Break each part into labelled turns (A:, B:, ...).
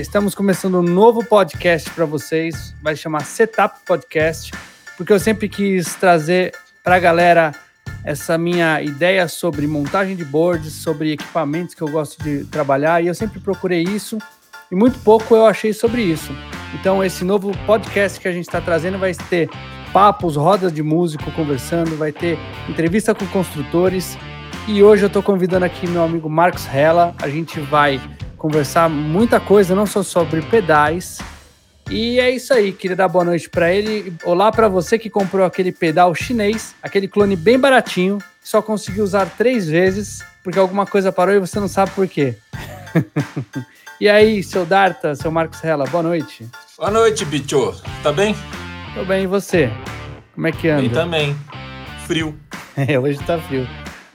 A: Estamos começando um novo podcast para vocês, vai chamar Setup Podcast, porque eu sempre quis trazer para a galera essa minha ideia sobre montagem de boards, sobre equipamentos que eu gosto de trabalhar, e eu sempre procurei isso, e muito pouco eu achei sobre isso. Então, esse novo podcast que a gente está trazendo vai ter papos, rodas de músico conversando, vai ter entrevista com construtores, e hoje eu estou convidando aqui meu amigo Marcos Hella, a gente vai conversar muita coisa, não só sobre pedais. E é isso aí, queria dar boa noite para ele. Olá para você que comprou aquele pedal chinês, aquele clone bem baratinho, só conseguiu usar três vezes, porque alguma coisa parou e você não sabe por quê. e aí, seu Darta, seu Marcos Rella, boa noite.
B: Boa noite, bicho. Tá bem?
A: Tô bem, e você? Como é que anda?
B: Bem também. Frio.
A: É, hoje tá frio.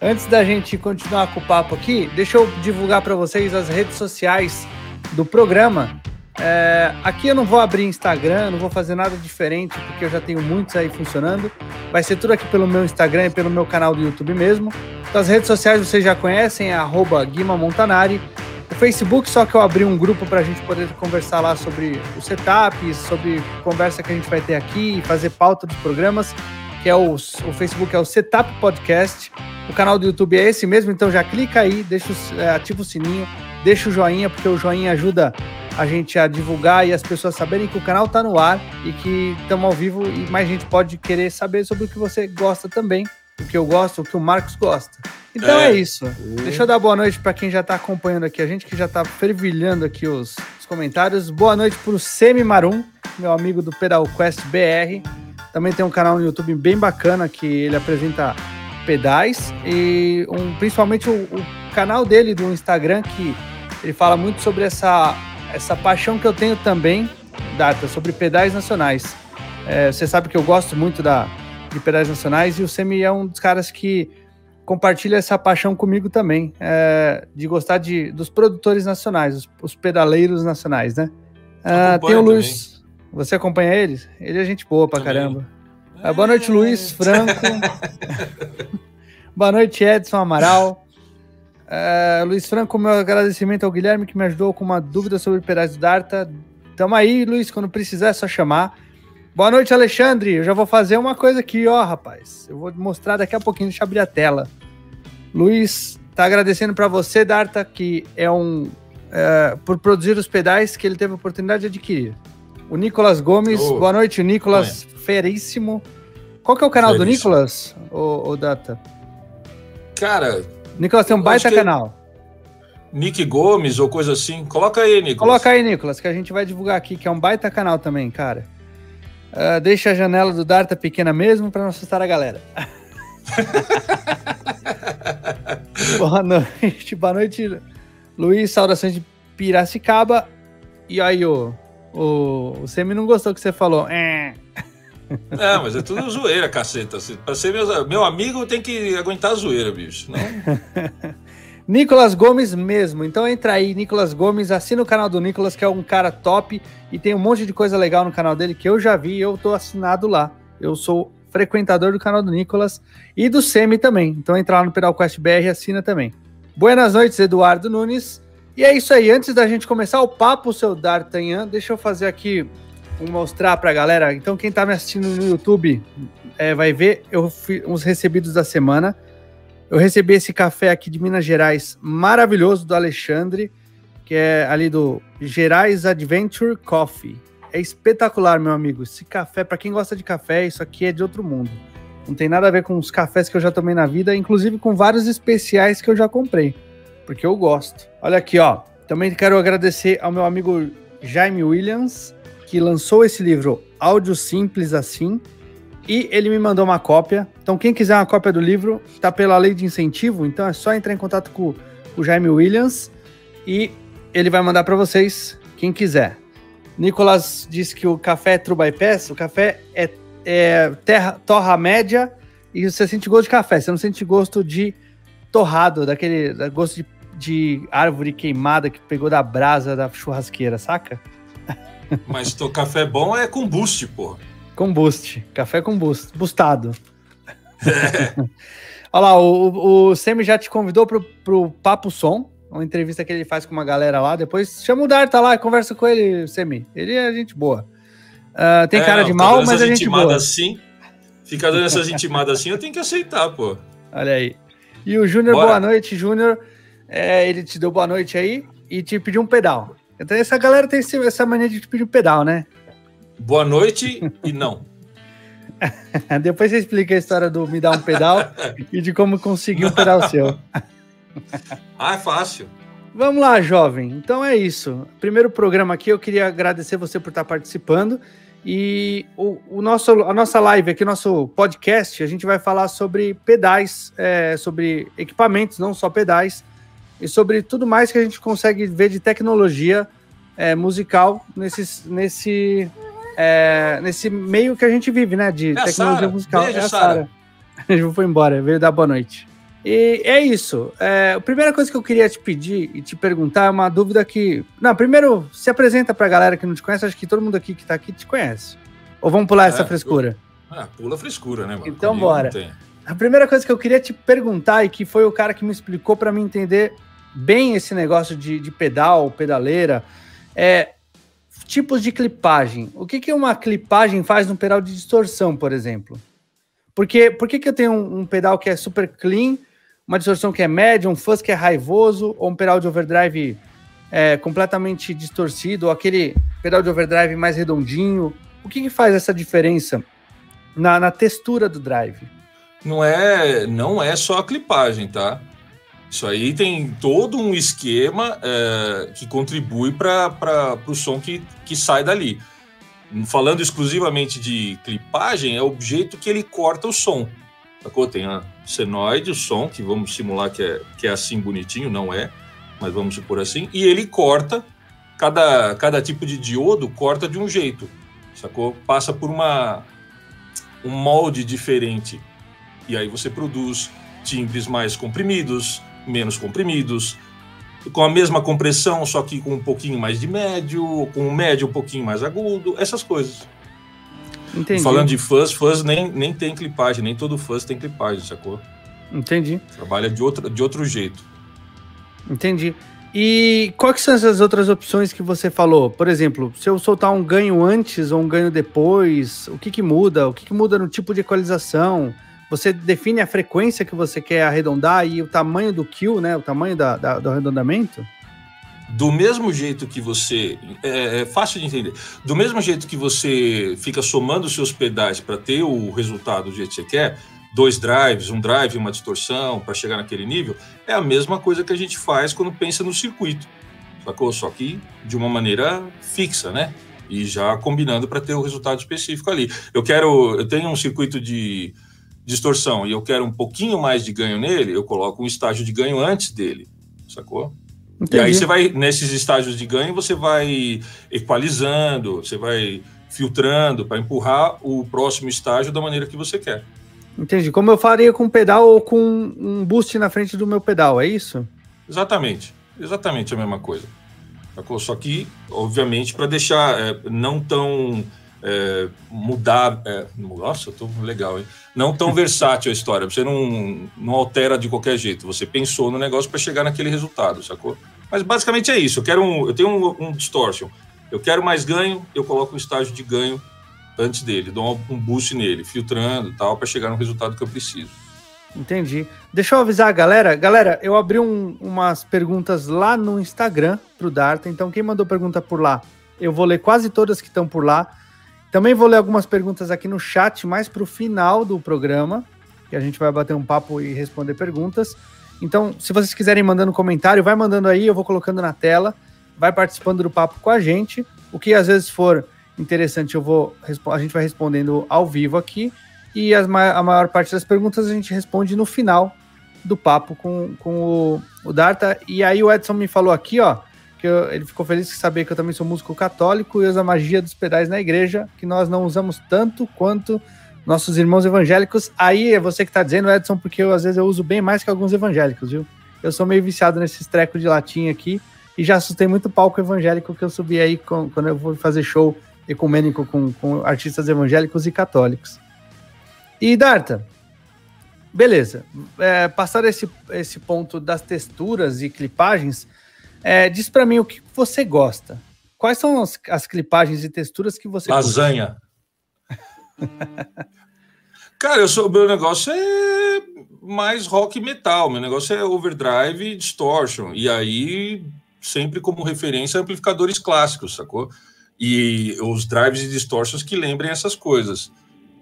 A: Antes da gente continuar com o papo aqui, deixa eu divulgar para vocês as redes sociais do programa. É, aqui eu não vou abrir Instagram, não vou fazer nada diferente, porque eu já tenho muitos aí funcionando. Vai ser tudo aqui pelo meu Instagram e pelo meu canal do YouTube mesmo. Então, as redes sociais vocês já conhecem, é Guima Montanari. O Facebook, só que eu abri um grupo para a gente poder conversar lá sobre o setup, sobre conversa que a gente vai ter aqui, fazer pauta dos programas, que é o, o Facebook é o Setup Podcast. O canal do YouTube é esse mesmo, então já clica aí, deixa, é, ativa o sininho, deixa o joinha, porque o joinha ajuda a gente a divulgar e as pessoas saberem que o canal está no ar e que estamos ao vivo e mais gente pode querer saber sobre o que você gosta também, o que eu gosto, o que o Marcos gosta. Então é, é isso. Uh. Deixa eu dar boa noite para quem já está acompanhando aqui, a gente que já está fervilhando aqui os, os comentários. Boa noite para o Semi Marum, meu amigo do Pedal Quest BR. Também tem um canal no YouTube bem bacana que ele apresenta pedais e um, principalmente o, o, canal dele do Instagram que ele fala muito sobre essa, essa paixão que eu tenho também, Data, sobre pedais nacionais. É, você sabe que eu gosto muito da, de pedais nacionais e o Semi é um dos caras que compartilha essa paixão comigo também, é, de gostar de, dos produtores nacionais, os, os pedaleiros nacionais, né? Ah, tem o Luiz. Você acompanha eles? Ele é gente boa pra também. caramba. Ah, boa noite, Luiz Franco. boa noite, Edson Amaral. Uh, Luiz Franco, meu agradecimento ao Guilherme que me ajudou com uma dúvida sobre pedais do Darta. Tamo aí, Luiz, quando precisar é só chamar. Boa noite, Alexandre. Eu já vou fazer uma coisa aqui, ó, rapaz. Eu vou mostrar daqui a pouquinho, deixa eu abrir a tela. Luiz tá agradecendo para você, Darta, que é um. Uh, por produzir os pedais que ele teve a oportunidade de adquirir. O Nicolas Gomes, oh. boa noite, o Nicolas Feríssimo. Qual que é o canal Feríssimo. do Nicolas, o, o Data?
B: Cara.
A: Nicolas tem um baita canal.
B: Nick Gomes ou coisa assim. Coloca aí, Nicolas.
A: Coloca aí, Nicolas, que a gente vai divulgar aqui, que é um baita canal também, cara. Uh, deixa a janela do Darta pequena mesmo para não assustar a galera. boa noite, boa noite, Luiz. Saudações de Piracicaba. E aí, o, o, o Semi não gostou que você falou. É.
B: É, mas é tudo zoeira, caceta. Pra ser meu, meu amigo, tem que aguentar a zoeira, bicho. Não?
A: Nicolas Gomes mesmo. Então entra aí, Nicolas Gomes, assina o canal do Nicolas, que é um cara top e tem um monte de coisa legal no canal dele que eu já vi e eu tô assinado lá. Eu sou frequentador do canal do Nicolas e do Semi também. Então entra lá no Pedal Quest BR e assina também. Buenas noites, Eduardo Nunes. E é isso aí. Antes da gente começar o papo, seu D'Artagnan, deixa eu fazer aqui Vou mostrar pra galera. Então, quem tá me assistindo no YouTube é, vai ver eu fui, uns recebidos da semana. Eu recebi esse café aqui de Minas Gerais, maravilhoso, do Alexandre, que é ali do Gerais Adventure Coffee. É espetacular, meu amigo. Esse café, para quem gosta de café, isso aqui é de outro mundo. Não tem nada a ver com os cafés que eu já tomei na vida, inclusive com vários especiais que eu já comprei, porque eu gosto. Olha aqui, ó. Também quero agradecer ao meu amigo Jaime Williams, que lançou esse livro Áudio Simples Assim, e ele me mandou uma cópia. Então, quem quiser uma cópia do livro, está pela lei de incentivo, então é só entrar em contato com o Jaime Williams e ele vai mandar para vocês, quem quiser. Nicolas disse que o café é True Bypass, o café é, é terra, torra média e você sente gosto de café, você não sente gosto de torrado, daquele gosto de, de árvore queimada que pegou da brasa da churrasqueira, saca?
B: Mas o café bom é com boost, pô.
A: Com boost. Café com boost. Boostado. É. Olha lá, o, o Semi já te convidou pro, pro Papo Som, uma entrevista que ele faz com uma galera lá. Depois chama o Darta lá e conversa com ele, Semi. Ele é gente boa. Uh, tem é, cara de tá mal, mas é gente boa.
B: Assim, fica dando essas intimadas assim, eu tenho que aceitar, pô.
A: Olha aí. E o Júnior, boa noite, Júnior. É, ele te deu boa noite aí e te pediu um pedal. Então essa galera tem essa mania de te pedir um pedal, né?
B: Boa noite e não.
A: Depois você explica a história do me dar um pedal e de como conseguir um pedal seu.
B: ah, é fácil.
A: Vamos lá, jovem. Então é isso. Primeiro programa aqui, eu queria agradecer você por estar participando. E o, o nosso, a nossa live aqui, nosso podcast, a gente vai falar sobre pedais, é, sobre equipamentos, não só pedais, e sobre tudo mais que a gente consegue ver de tecnologia é, musical nesse, nesse, é, nesse meio que a gente vive, né? De é tecnologia musical. Beijo, é a Sara. Gente foi embora, veio dar boa noite. E é isso. É, a primeira coisa que eu queria te pedir e te perguntar é uma dúvida que. Não, primeiro, se apresenta pra galera que não te conhece. Acho que todo mundo aqui que tá aqui te conhece. Ou vamos pular é, essa frescura?
B: Eu... Ah, pula a frescura, né, mano?
A: Então, Comigo bora. A primeira coisa que eu queria te perguntar e que foi o cara que me explicou para me entender bem esse negócio de, de pedal, pedaleira, é tipos de clipagem. O que, que uma clipagem faz no pedal de distorção, por exemplo? Porque, por que, que eu tenho um, um pedal que é super clean uma distorção que é média, um fuzz que é raivoso, ou um pedal de overdrive é, completamente distorcido, ou aquele pedal de overdrive mais redondinho. O que, que faz essa diferença na, na, textura do drive?
B: Não é, não é só a clipagem, tá? Isso aí tem todo um esquema é, que contribui para o som que, que sai dali. Falando exclusivamente de clipagem, é o jeito que ele corta o som. Tem a senoide, o som, que vamos simular que é, que é assim bonitinho, não é, mas vamos supor assim, e ele corta, cada, cada tipo de diodo corta de um jeito, sacou? Passa por uma, um molde diferente. E aí você produz timbres mais comprimidos, menos comprimidos, com a mesma compressão, só que com um pouquinho mais de médio, com um médio um pouquinho mais agudo, essas coisas. Entendi. Falando de fãs, fãs nem, nem tem clipagem, nem todo fãs tem clipagem, sacou?
A: Entendi.
B: Trabalha de outro, de outro jeito.
A: Entendi. E quais são essas outras opções que você falou? Por exemplo, se eu soltar um ganho antes ou um ganho depois, o que, que muda? O que, que muda no tipo de equalização? Você define a frequência que você quer arredondar e o tamanho do kill, né? O tamanho da, da do arredondamento?
B: do mesmo jeito que você. É, é, fácil de entender. Do mesmo jeito que você fica somando os seus pedais para ter o resultado do jeito que você quer, dois drives, um drive uma distorção para chegar naquele nível, é a mesma coisa que a gente faz quando pensa no circuito. Sacou? Só que de uma maneira fixa, né? E já combinando para ter o resultado específico ali. Eu quero. Eu tenho um circuito de distorção e eu quero um pouquinho mais de ganho nele, eu coloco um estágio de ganho antes dele. Sacou? Entendi. E aí você vai, nesses estágios de ganho, você vai equalizando, você vai filtrando para empurrar o próximo estágio da maneira que você quer.
A: Entendi. Como eu faria com um pedal ou com um boost na frente do meu pedal, é isso?
B: Exatamente. Exatamente a mesma coisa. Só que, obviamente, para deixar é, não tão é, mudar. É, nossa, eu tô legal, hein? Não tão versátil a história. Você não, não altera de qualquer jeito. Você pensou no negócio para chegar naquele resultado, sacou? Mas basicamente é isso. Eu quero um, eu tenho um, um distortion. Eu quero mais ganho, eu coloco um estágio de ganho antes dele, dou um boost nele, filtrando tal, para chegar no resultado que eu preciso.
A: Entendi. Deixa eu avisar a galera. Galera, eu abri um, umas perguntas lá no Instagram pro Darta. Então, quem mandou pergunta por lá, eu vou ler quase todas que estão por lá. Também vou ler algumas perguntas aqui no chat, mais para o final do programa, que a gente vai bater um papo e responder perguntas. Então, se vocês quiserem mandando comentário, vai mandando aí, eu vou colocando na tela, vai participando do papo com a gente. O que às vezes for interessante, eu vou a gente vai respondendo ao vivo aqui. E as, a maior parte das perguntas a gente responde no final do papo com, com o, o Darta. E aí o Edson me falou aqui, ó, que eu, ele ficou feliz de saber que eu também sou músico católico e uso a magia dos pedais na igreja, que nós não usamos tanto quanto nossos irmãos evangélicos. Aí é você que está dizendo, Edson, porque eu, às vezes eu uso bem mais que alguns evangélicos, viu? Eu sou meio viciado nesses trecos de latim aqui e já assustei muito palco evangélico que eu subi aí com, quando eu vou fazer show ecumênico com, com artistas evangélicos e católicos. E Darta, beleza. É, passado esse, esse ponto das texturas e clipagens, é, diz para mim o que você gosta. Quais são as, as clipagens e texturas que você
B: Lasanha. Cara, eu sou, meu negócio é mais rock metal. Meu negócio é overdrive e distortion. E aí, sempre como referência, amplificadores clássicos, sacou? E os drives e distortions que lembrem essas coisas.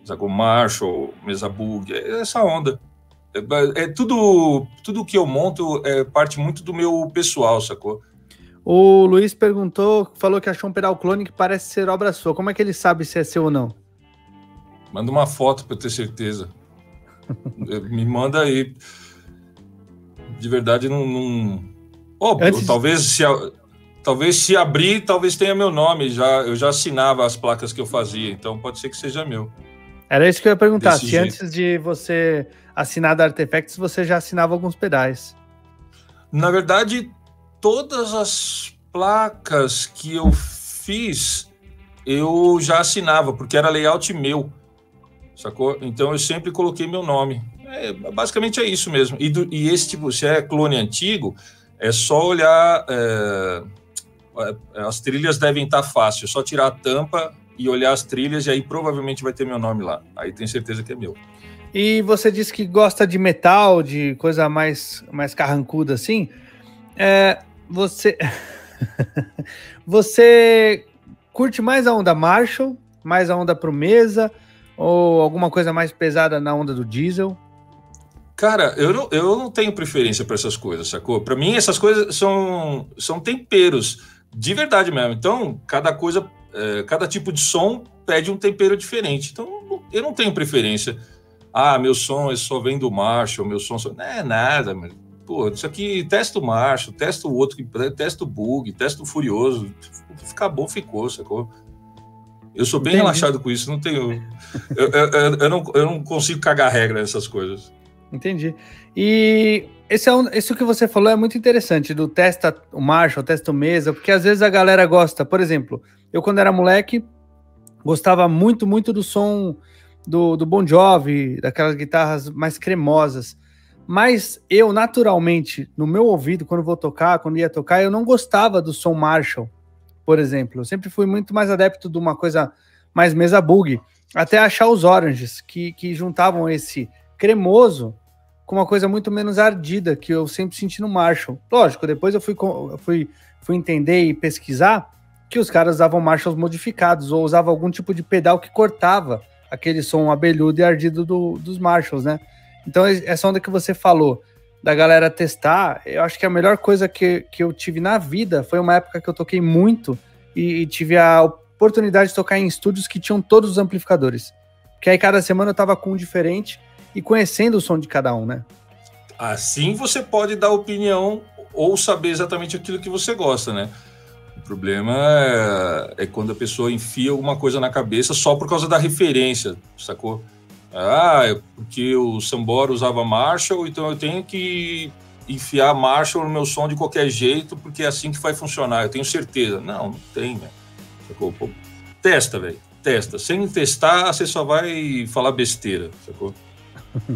B: Sacou? Marshall, Mesa Bug, é essa onda. É, é, tudo, tudo que eu monto é parte muito do meu pessoal, sacou?
A: O Luiz perguntou, falou que achou um pedal clone que parece ser obra sua. Como é que ele sabe se é seu ou não?
B: Manda uma foto para eu ter certeza. Me manda aí. De verdade, não. não... Oh, Antes... talvez se talvez se abrir, talvez tenha meu nome. Já eu já assinava as placas que eu fazia, então pode ser que seja meu.
A: Era isso que eu ia perguntar. Desse se jeito. antes de você assinar da Artifacts, você já assinava alguns pedais.
B: Na verdade, todas as placas que eu fiz, eu já assinava, porque era layout meu sacou? Então eu sempre coloquei meu nome. É, basicamente é isso mesmo. E, do, e, esse tipo, se é clone antigo, é só olhar. É, é, as trilhas devem estar fácil, é só tirar a tampa e olhar as trilhas, e aí provavelmente vai ter meu nome lá. Aí tem certeza que é meu.
A: E você disse que gosta de metal, de coisa mais, mais carrancuda assim. É, você. você curte mais a onda Marshall, mais a onda pro mesa? Ou alguma coisa mais pesada na onda do diesel?
B: Cara, eu não, eu não tenho preferência para essas coisas, sacou? Para mim, essas coisas são, são temperos, de verdade mesmo. Então, cada coisa, é, cada tipo de som pede um tempero diferente. Então, eu não tenho preferência. Ah, meu som só vem do Marshall, meu som só... Não é nada, meu. Pô, isso aqui, testa o Marshall, testa o outro, testa o Bug, testa o Furioso. Ficar bom, ficou, sacou? Eu sou bem Entendi. relaxado com isso, não tenho. Eu, eu, eu, não, eu não consigo cagar regra nessas coisas.
A: Entendi. E esse é um, isso que você falou é muito interessante, do testa o Marshall, testa o mesa, porque às vezes a galera gosta. Por exemplo, eu quando era moleque, gostava muito, muito do som do, do Bon Jovi, daquelas guitarras mais cremosas. Mas eu, naturalmente, no meu ouvido, quando vou tocar, quando ia tocar, eu não gostava do som Marshall por exemplo. Eu sempre fui muito mais adepto de uma coisa mais mesa bug, até achar os oranges, que, que juntavam esse cremoso com uma coisa muito menos ardida, que eu sempre senti no Marshall. Lógico, depois eu fui, fui, fui entender e pesquisar que os caras usavam Marshalls modificados, ou usavam algum tipo de pedal que cortava aquele som abelhudo e ardido do, dos Marshalls, né? Então, essa onda que você falou, da galera testar. Eu acho que a melhor coisa que, que eu tive na vida foi uma época que eu toquei muito e, e tive a oportunidade de tocar em estúdios que tinham todos os amplificadores. Que aí cada semana eu tava com um diferente e conhecendo o som de cada um, né?
B: Assim você pode dar opinião ou saber exatamente aquilo que você gosta, né? O problema é, é quando a pessoa enfia alguma coisa na cabeça só por causa da referência, sacou? Ah, é porque o Sambora usava Marshall, então eu tenho que enfiar Marshall no meu som de qualquer jeito, porque é assim que vai funcionar, eu tenho certeza. Não, não tem, velho. Testa, velho. Testa. Sem testar, você só vai falar besteira, sacou?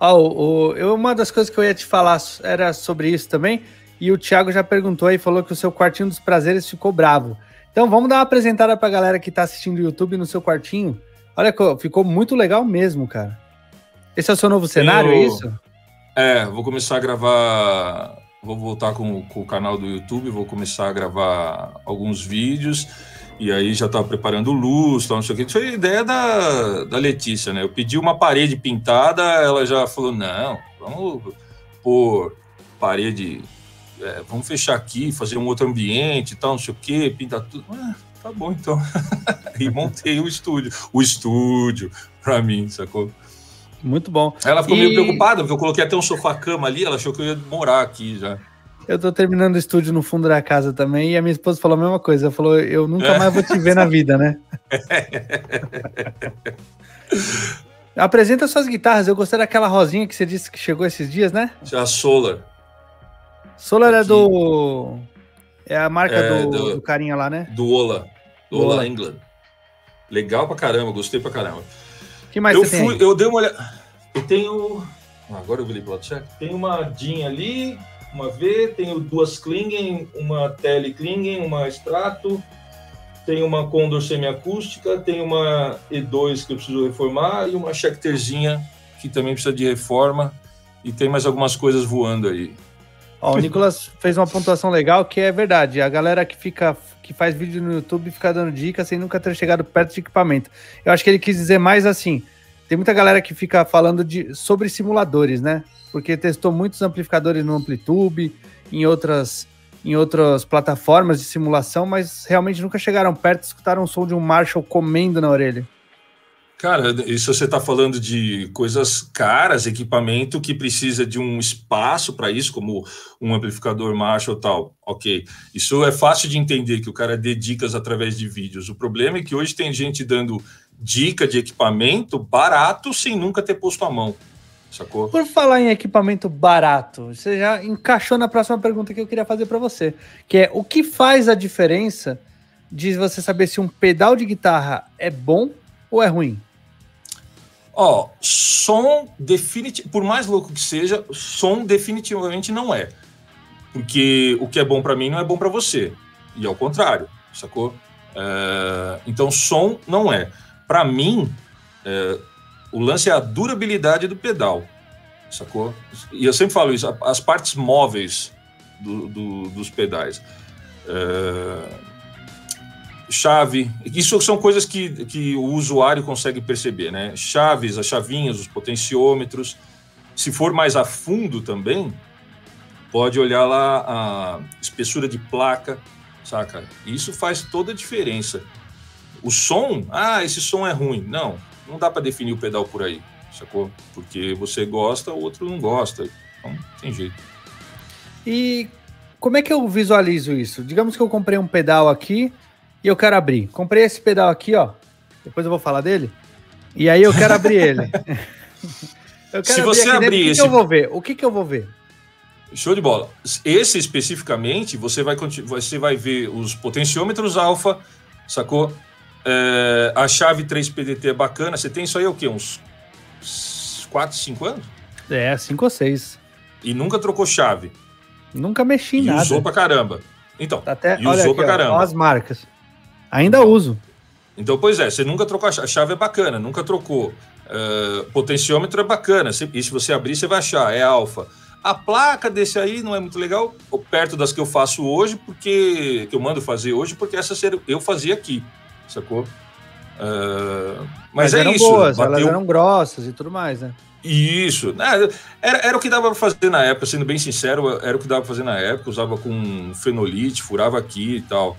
A: oh, oh, eu, uma das coisas que eu ia te falar era sobre isso também, e o Thiago já perguntou aí, falou que o seu quartinho dos prazeres ficou bravo. Então vamos dar uma apresentada pra galera que tá assistindo o YouTube no seu quartinho. Olha, ficou muito legal mesmo, cara. Esse é o seu novo cenário, é isso?
B: É, vou começar a gravar. Vou voltar com, com, o canal do YouTube, vou começar a gravar alguns vídeos. E aí já estava preparando luz, tal, não sei o que. Isso foi ideia da, da Letícia, né? Eu pedi uma parede pintada, ela já falou: não, vamos pôr parede. É, vamos fechar aqui, fazer um outro ambiente tal, não sei o que, pintar tudo. Ah, tá bom então. e montei o estúdio. O estúdio, pra mim, sacou?
A: Muito bom.
B: Ela ficou e... meio preocupada, porque eu coloquei até um sofá-cama ali, ela achou que eu ia morar aqui já.
A: Eu tô terminando o estúdio no fundo da casa também, e a minha esposa falou a mesma coisa. Ela falou, eu nunca mais vou te ver na vida, né? Apresenta suas guitarras. Eu gostei daquela rosinha que você disse que chegou esses dias, né?
B: A Solar.
A: Solar é do. É a marca é, do, do, do, carinha lá, né?
B: Do Ola. Do Ola, Ola England. Legal pra caramba, gostei pra caramba.
A: que mais
B: eu você fui, tem? Eu dei uma olhada. Eu tenho Agora eu vi lado certo. Tem uma DIN ali, uma V, tenho duas Klingen, uma Tele Klingen, uma Strato, tem uma Condor semiacústica, tem uma E2 que eu preciso reformar e uma Schecterzinha que também precisa de reforma e tem mais algumas coisas voando aí.
A: Ó, o Nicolas fez uma pontuação legal que é verdade. A galera que fica que faz vídeo no YouTube fica dando dicas sem nunca ter chegado perto de equipamento. Eu acho que ele quis dizer mais assim. Tem muita galera que fica falando de, sobre simuladores, né? Porque testou muitos amplificadores no Amplitube, em outras, em outras plataformas de simulação, mas realmente nunca chegaram perto escutaram o som de um Marshall comendo na orelha.
B: Cara, isso você está falando de coisas caras, equipamento que precisa de um espaço para isso, como um amplificador Marshall tal. Ok. Isso é fácil de entender que o cara dê dicas através de vídeos. O problema é que hoje tem gente dando dica de equipamento barato sem nunca ter posto a mão. Sacou?
A: Por falar em equipamento barato, você já encaixou na próxima pergunta que eu queria fazer para você, que é o que faz a diferença de você saber se um pedal de guitarra é bom ou é ruim?
B: Ó, som definitivamente, por mais louco que seja, som definitivamente não é. Porque o que é bom para mim não é bom para você. E ao contrário, sacou? É, então, som não é. Para mim, é, o lance é a durabilidade do pedal, sacou? E eu sempre falo isso, as partes móveis do, do, dos pedais. É, chave. Isso são coisas que, que o usuário consegue perceber, né? Chaves, as chavinhas, os potenciômetros. Se for mais a fundo também, pode olhar lá a espessura de placa, saca? Isso faz toda a diferença. O som, ah, esse som é ruim. Não, não dá para definir o pedal por aí, sacou? Porque você gosta, o outro não gosta. Então, tem jeito.
A: E como é que eu visualizo isso? Digamos que eu comprei um pedal aqui, e eu quero abrir. Comprei esse pedal aqui, ó. Depois eu vou falar dele. E aí eu quero abrir ele.
B: eu quero Se você abrir, abrir esse...
A: o que, que eu vou ver? O que, que eu vou ver?
B: Show de bola. Esse especificamente, você vai, você vai ver os potenciômetros alfa, sacou? É, a chave 3PDT é bacana. Você tem isso aí o quê? Uns 4, 5 anos?
A: É, 5 ou 6.
B: E nunca trocou chave.
A: Nunca mexi em e nada.
B: usou pra caramba. Então,
A: tá até, e usou aqui, pra caramba. Ó, as marcas. Ainda uso.
B: Então, pois é, você nunca trocou a chave, a chave é bacana, nunca trocou. Uh, potenciômetro é bacana, e se você abrir, você vai achar, é alfa. A placa desse aí não é muito legal, perto das que eu faço hoje, porque que eu mando fazer hoje, porque essa eu fazia aqui, sacou? Uh, mas, mas, é
A: eram
B: isso.
A: Boas, bateu... Elas eram grossas e tudo mais, né?
B: Isso. É, era, era o que dava para fazer na época, sendo bem sincero, era o que dava para fazer na época. Usava com fenolite, furava aqui e tal.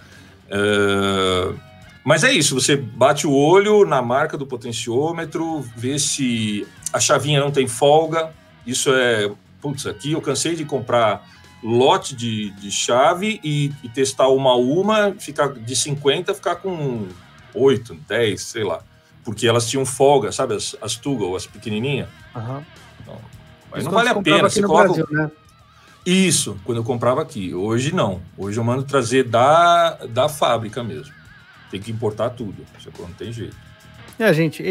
B: Uh, mas é isso, você bate o olho na marca do potenciômetro, vê se a chavinha não tem folga. Isso é. Putz, aqui eu cansei de comprar lote de, de chave e, e, testar uma a uma, ficar de 50, ficar com 8, 10, sei lá. Porque elas tinham folga, sabe? As, as Tuggle, as pequenininhas.
A: Uhum.
B: Então, mas não vale a pena. Você coloca... Brasil, né? Isso, quando eu comprava aqui. Hoje não. Hoje eu mando trazer da, da fábrica mesmo. Tem que importar tudo. Não tem jeito.
A: É, gente, e,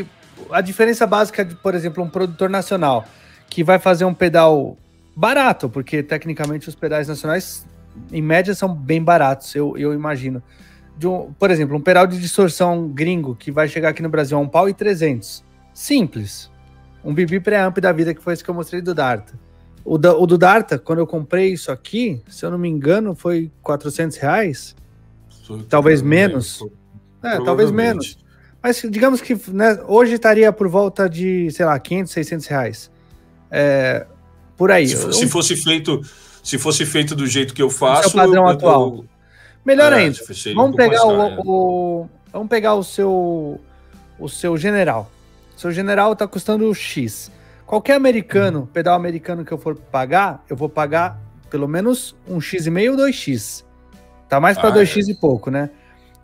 A: e, a diferença básica de, por exemplo, um produtor nacional que vai fazer um pedal barato, porque tecnicamente os pedais nacionais, em média, são bem baratos, eu, eu imagino. Um, por exemplo, um pedal de distorção gringo que vai chegar aqui no Brasil a um pau e 300. Simples. Um BB preamp da vida, que foi esse que eu mostrei do Darta. O, da, o do Darta, quando eu comprei isso aqui, se eu não me engano, foi 400 reais. Talvez menos. É, talvez menos. Mas digamos que né, hoje estaria por volta de, sei lá, 500, 600 reais. É, por aí.
B: Se, se, fosse feito, se fosse feito do jeito que eu faço.
A: O seu padrão eu, atual. Eu, Melhor é, ainda. Vamos pegar o, é. o, vamos pegar o seu o seu general. O seu general está custando X. Qualquer americano, pedal americano que eu for pagar, eu vou pagar pelo menos um X e meio ou 2X. Tá mais para ah, 2X é. e pouco, né?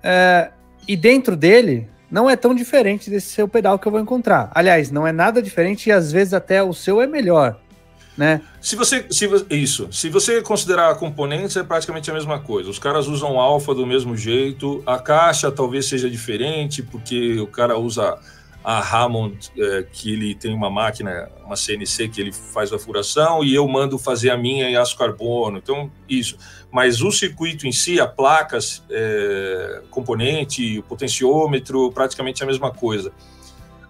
A: É, e dentro dele, não é tão diferente desse seu pedal que eu vou encontrar. Aliás, não é nada diferente e às vezes até o seu é melhor, né?
B: Se você, se isso, se você considerar componentes é praticamente a mesma coisa. Os caras usam alfa do mesmo jeito, a caixa talvez seja diferente porque o cara usa a Hammond, é, que ele tem uma máquina, uma CNC que ele faz a furação e eu mando fazer a minha em aço carbono. Então, isso. Mas o circuito em si, a placas, é, componente, o potenciômetro, praticamente a mesma coisa.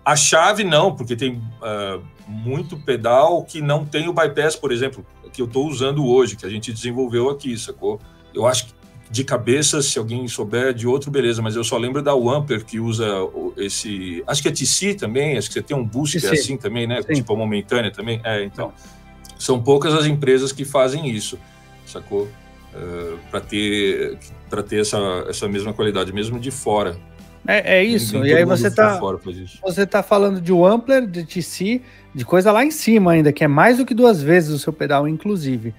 B: A chave não, porque tem uh, muito pedal que não tem o bypass, por exemplo, que eu estou usando hoje, que a gente desenvolveu aqui, sacou? Eu acho que de cabeça, se alguém souber de outro, beleza, mas eu só lembro da Wampler que usa esse. Acho que é TC também, acho que você tem um boost que é assim também, né? Sim. Tipo a momentânea também. É, então. São poucas as empresas que fazem isso, sacou? Uh, para ter, pra ter essa, essa mesma qualidade, mesmo de fora.
A: É, é isso. Nem e aí você tá, você tá falando de Wampler, de TC, de coisa lá em cima ainda, que é mais do que duas vezes o seu pedal, inclusive.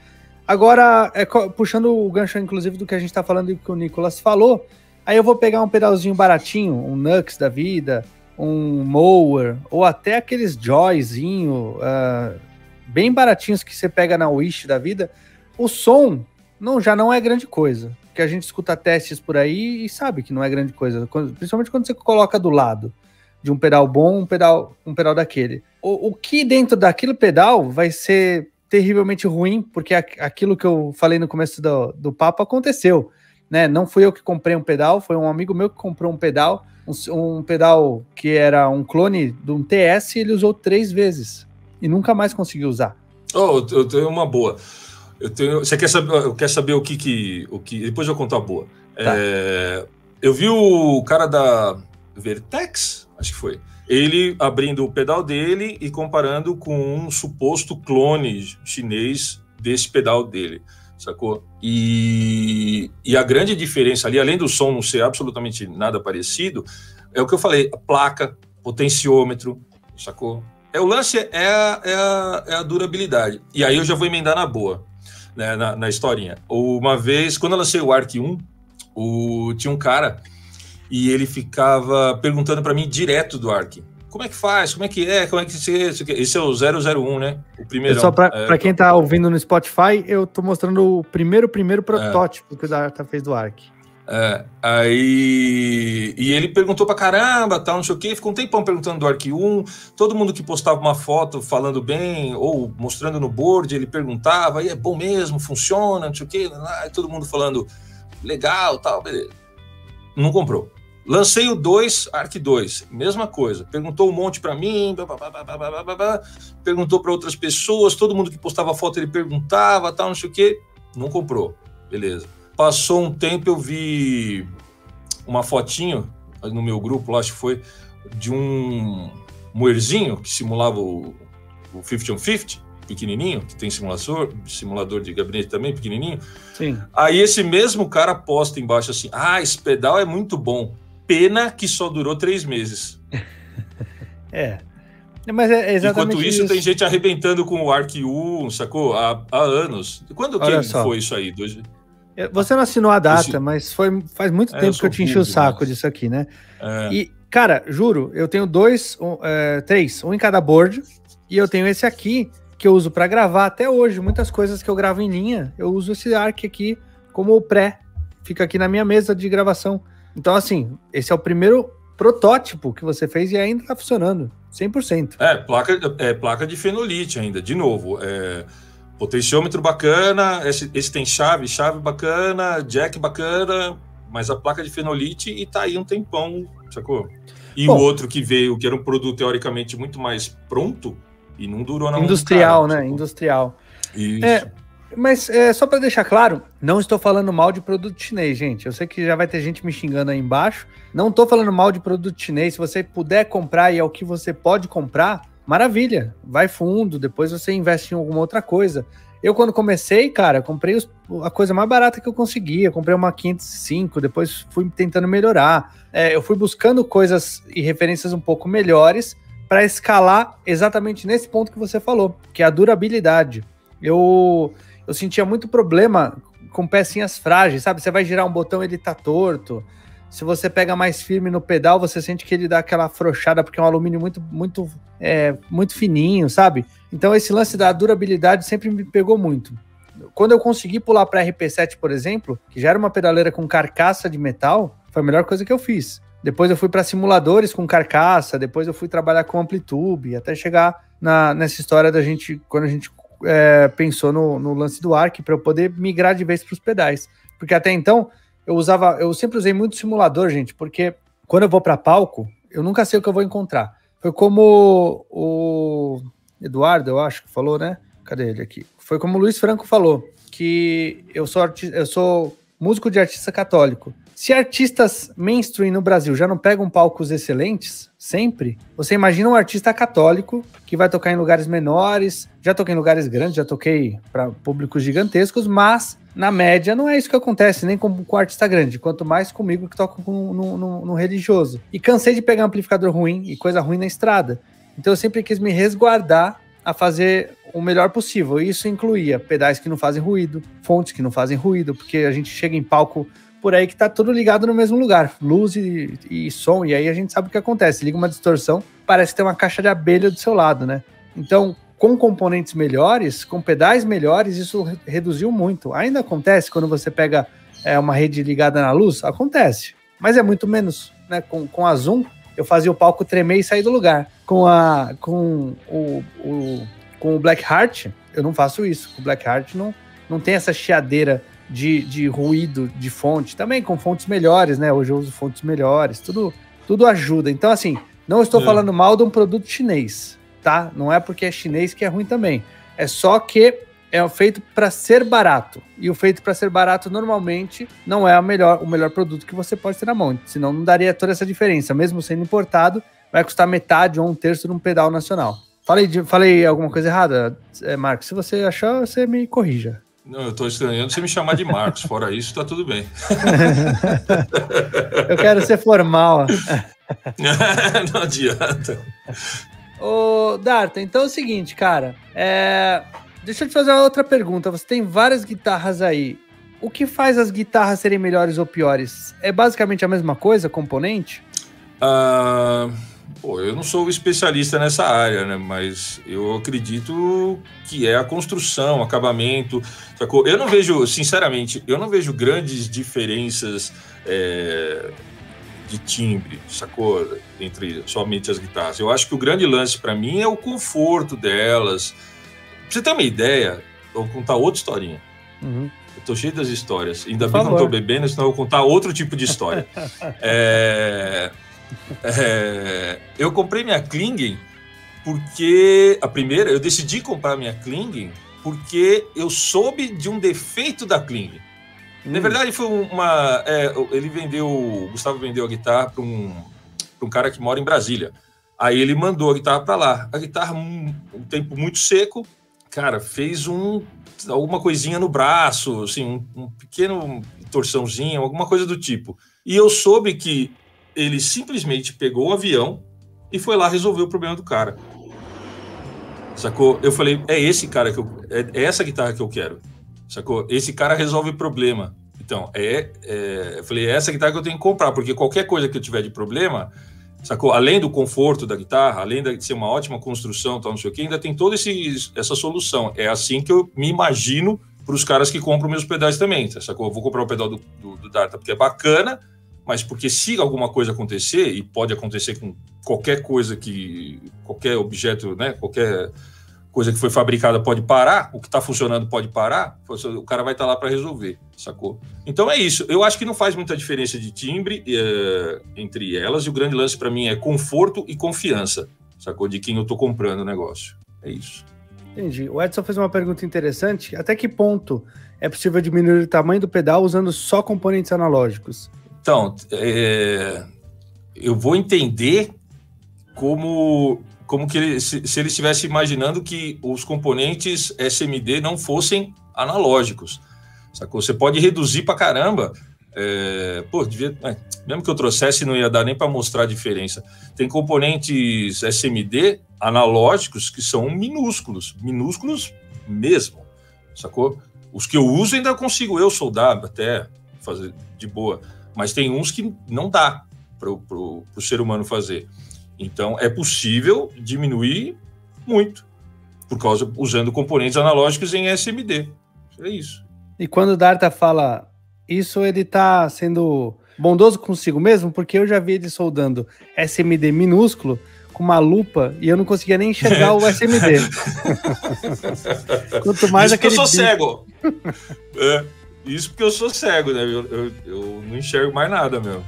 A: Agora, é, puxando o gancho, inclusive, do que a gente está falando e que o Nicolas falou, aí eu vou pegar um pedalzinho baratinho, um Nux da vida, um Mower, ou até aqueles Joyzinho, uh, bem baratinhos que você pega na Wish da vida. O som não já não é grande coisa, porque a gente escuta testes por aí e sabe que não é grande coisa, principalmente quando você coloca do lado de um pedal bom, um pedal, um pedal daquele. O, o que dentro daquele pedal vai ser terrivelmente ruim, porque aquilo que eu falei no começo do, do papo aconteceu. Né? Não fui eu que comprei um pedal, foi um amigo meu que comprou um pedal, um, um pedal que era um clone de um TS, e ele usou três vezes e nunca mais conseguiu usar.
B: Oh, eu tenho uma boa. Eu tenho, você quer saber, quer saber o que que, o que? Depois eu conto a boa. Tá. É, eu vi o cara da Vertex, acho que foi ele abrindo o pedal dele e comparando com um suposto clone chinês desse pedal dele, sacou? E, e a grande diferença ali, além do som não ser absolutamente nada parecido, é o que eu falei, a placa, potenciômetro, sacou? É, o lance é a, é, a, é a durabilidade. E aí eu já vou emendar na boa, né, na, na historinha. Uma vez, quando eu lancei o Arc 1, o, tinha um cara e ele ficava perguntando para mim direto do Arc. Como é que faz? Como é que é? Como é que você. Esse é o 001, né? O primeiro.
A: Só para é, quem tá ouvindo no Spotify, eu tô mostrando o primeiro, primeiro protótipo é. que o Data fez do Arc.
B: É, aí. E ele perguntou pra caramba, tal, não sei o quê. Ficou um tempão perguntando do Arc 1. Todo mundo que postava uma foto falando bem ou mostrando no board, ele perguntava, e é bom mesmo, funciona, não sei o quê. Aí todo mundo falando legal, tal, beleza. Não comprou. Lancei o 2, Arc 2, mesma coisa. Perguntou um monte para mim, blá, blá, blá, perguntou para outras pessoas, todo mundo que postava foto ele perguntava, tal, não sei o quê. Não comprou. Beleza. Passou um tempo, eu vi uma fotinho no meu grupo, lá acho que foi, de um moerzinho que simulava o, o 50 on 50, pequenininho, que tem simulador, simulador de gabinete também, pequenininho.
A: Sim.
B: Aí esse mesmo cara posta embaixo assim: ah, esse pedal é muito bom. Pena que só durou três meses.
A: é. Mas é exatamente
B: Enquanto isso, isso, tem gente arrebentando com o Arc 1, sacou? Há, há anos. Quando que foi isso aí? Dois...
A: Você não assinou a data, Esse... mas foi, faz muito é, tempo que eu te enchi o saco mas... disso aqui, né? É. E, cara, juro, eu tenho dois, um, é, três, um em cada board, e eu tenho esse aqui que eu uso para gravar até hoje. Muitas coisas que eu gravo em linha, eu uso esse Arc aqui como o pré. Fica aqui na minha mesa de gravação. Então, assim, esse é o primeiro protótipo que você fez e ainda está funcionando, 100%.
B: É, placa, é, placa de fenolite ainda, de novo. É, potenciômetro bacana, esse, esse tem chave, chave bacana, jack bacana, mas a placa de fenolite e tá aí um tempão, sacou? E Bom, o outro que veio, que era um produto teoricamente muito mais pronto, e não durou na
A: Industrial, cara, né? Sacou? Industrial.
B: Isso. É,
A: mas é, só para deixar claro, não estou falando mal de produto chinês, gente. Eu sei que já vai ter gente me xingando aí embaixo. Não estou falando mal de produto chinês. Se você puder comprar e é o que você pode comprar, maravilha. Vai fundo, depois você investe em alguma outra coisa. Eu, quando comecei, cara, comprei os, a coisa mais barata que eu conseguia. Comprei uma 505, depois fui tentando melhorar. É, eu fui buscando coisas e referências um pouco melhores para escalar exatamente nesse ponto que você falou, que é a durabilidade. Eu eu sentia muito problema com pecinhas frágeis, sabe? Você vai girar um botão, ele tá torto. Se você pega mais firme no pedal, você sente que ele dá aquela afrouxada, porque é um alumínio muito, muito, é, muito fininho, sabe? Então esse lance da durabilidade sempre me pegou muito. Quando eu consegui pular para RP7, por exemplo, que já era uma pedaleira com carcaça de metal, foi a melhor coisa que eu fiz. Depois eu fui para simuladores com carcaça, depois eu fui trabalhar com amplitude, até chegar na, nessa história da gente, quando a gente é, pensou no, no, lance do ARC, para eu poder migrar de vez para os pedais. Porque até então eu usava, eu sempre usei muito simulador, gente, porque quando eu vou para palco, eu nunca sei o que eu vou encontrar. Foi como o Eduardo, eu acho que falou, né? Cadê ele aqui? Foi como o Luiz Franco falou, que eu sou, eu sou músico de artista católico. Se artistas mainstream no Brasil já não pegam palcos excelentes, sempre, você imagina um artista católico que vai tocar em lugares menores. Já toquei em lugares grandes, já toquei para públicos gigantescos, mas na média não é isso que acontece, nem com, com artista grande, quanto mais comigo que toca com, no, no, no religioso. E cansei de pegar amplificador ruim e coisa ruim na estrada. Então eu sempre quis me resguardar a fazer o melhor possível. E isso incluía pedais que não fazem ruído, fontes que não fazem ruído, porque a gente chega em palco por aí que tá tudo ligado no mesmo lugar, luz e, e, som, e aí a gente sabe o que acontece, liga uma distorção, parece ter uma caixa de abelha do seu lado, né? Então, com componentes melhores, com pedais melhores, isso reduziu muito. Ainda acontece quando você pega é, uma rede ligada na luz? Acontece, mas é muito menos, né? Com, com a Zoom, eu fazia o palco tremer e sair do lugar. Com a com o, o com o Black Heart, eu não faço isso. O Black Heart não, não tem essa chiadeira de, de ruído de fonte, também com fontes melhores, né? Hoje eu uso fontes melhores, tudo, tudo ajuda. Então, assim, não estou é. falando mal de um produto chinês, tá? Não é porque é chinês que é ruim também. É só que é feito para ser barato. E o feito para ser barato normalmente não é o melhor, o melhor produto que você pode ter na mão. Senão não daria toda essa diferença. Mesmo sendo importado, vai custar metade ou um terço de um pedal nacional. Falei, de, falei alguma coisa errada, é, Marcos? Se você achar, você me corrija.
B: Não, eu estou estranhando você me chamar de Marcos. Fora isso, está tudo bem.
A: eu quero ser formal.
B: Não adianta.
A: Ô, Darta, então é o seguinte, cara. É... Deixa eu te fazer uma outra pergunta. Você tem várias guitarras aí. O que faz as guitarras serem melhores ou piores? É basicamente a mesma coisa, componente?
B: Uh, Pô, eu não sou especialista nessa área, né? Mas eu acredito que é a construção, acabamento. Sacou? Eu não vejo, sinceramente, eu não vejo grandes diferenças é, de timbre, sacou? Entre somente as guitarras. Eu acho que o grande lance para mim é o conforto delas. Pra você ter uma ideia, eu vou contar outra historinha. Uhum. Eu tô cheio das histórias. Ainda Por bem favor. que não tô bebendo, senão eu vou contar outro tipo de história. é é, eu comprei minha Klingen porque a primeira, eu decidi comprar minha Klingen porque eu soube de um defeito da Klingen. Hum. Na verdade, foi uma. É, ele vendeu. O Gustavo vendeu a guitarra para um, um cara que mora em Brasília. Aí ele mandou a guitarra para lá. A guitarra, um, um, tempo muito seco, cara, fez um alguma coisinha no braço, assim, um, um pequeno torçãozinho, alguma coisa do tipo. E eu soube que ele simplesmente pegou o avião e foi lá resolver o problema do cara. Sacou? Eu falei, é esse cara que eu. É, é essa guitarra que eu quero. Sacou? Esse cara resolve problema. Então, é, é, eu falei, é essa guitarra que eu tenho que comprar, porque qualquer coisa que eu tiver de problema, sacou? Além do conforto da guitarra, além de ser uma ótima construção, tal, não sei o que, ainda tem toda essa solução. É assim que eu me imagino para os caras que compram meus pedais também, sacou? Eu vou comprar o pedal do, do, do Darta porque é bacana, mas porque se alguma coisa acontecer, e pode acontecer com qualquer coisa que, qualquer objeto, né, qualquer coisa que foi fabricada pode parar, o que está funcionando pode parar, o cara vai estar tá lá para resolver, sacou? Então é isso. Eu acho que não faz muita diferença de timbre é, entre elas, e o grande lance para mim é conforto e confiança, sacou? De quem eu estou comprando o negócio. É isso.
A: Entendi. O Edson fez uma pergunta interessante. Até que ponto é possível diminuir o tamanho do pedal usando só componentes analógicos?
B: Então, é, eu vou entender como, como que ele, se, se ele estivesse imaginando que os componentes SMD não fossem analógicos. Sacou? Você pode reduzir para caramba. É, pô, devia, é, mesmo que eu trouxesse, não ia dar nem para mostrar a diferença. Tem componentes SMD analógicos que são minúsculos, minúsculos mesmo, sacou? Os que eu uso ainda consigo eu soldar até fazer de boa mas tem uns que não dá para o ser humano fazer. Então, é possível diminuir muito, por causa usando componentes analógicos em SMD. É isso.
A: E quando o Darta fala isso, ele está sendo bondoso consigo mesmo, porque eu já vi ele soldando SMD minúsculo com uma lupa e eu não conseguia nem enxergar o SMD.
B: Quanto mais Isso aquele. eu sou bico. cego. é, isso porque eu sou cego, né? Eu, eu, eu, não enxergo mais nada mesmo.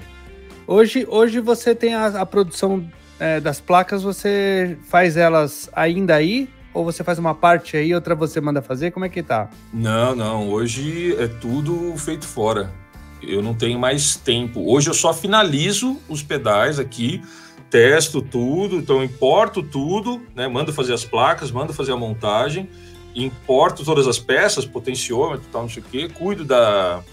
A: Hoje, hoje você tem a, a produção é, das placas, você faz elas ainda aí? Ou você faz uma parte aí, outra você manda fazer? Como é que tá?
B: Não, não. Hoje é tudo feito fora. Eu não tenho mais tempo. Hoje eu só finalizo os pedais aqui, testo tudo, então importo tudo, né? Mando fazer as placas, mando fazer a montagem, importo todas as peças, potenciômetro, tal, não sei o quê, cuido da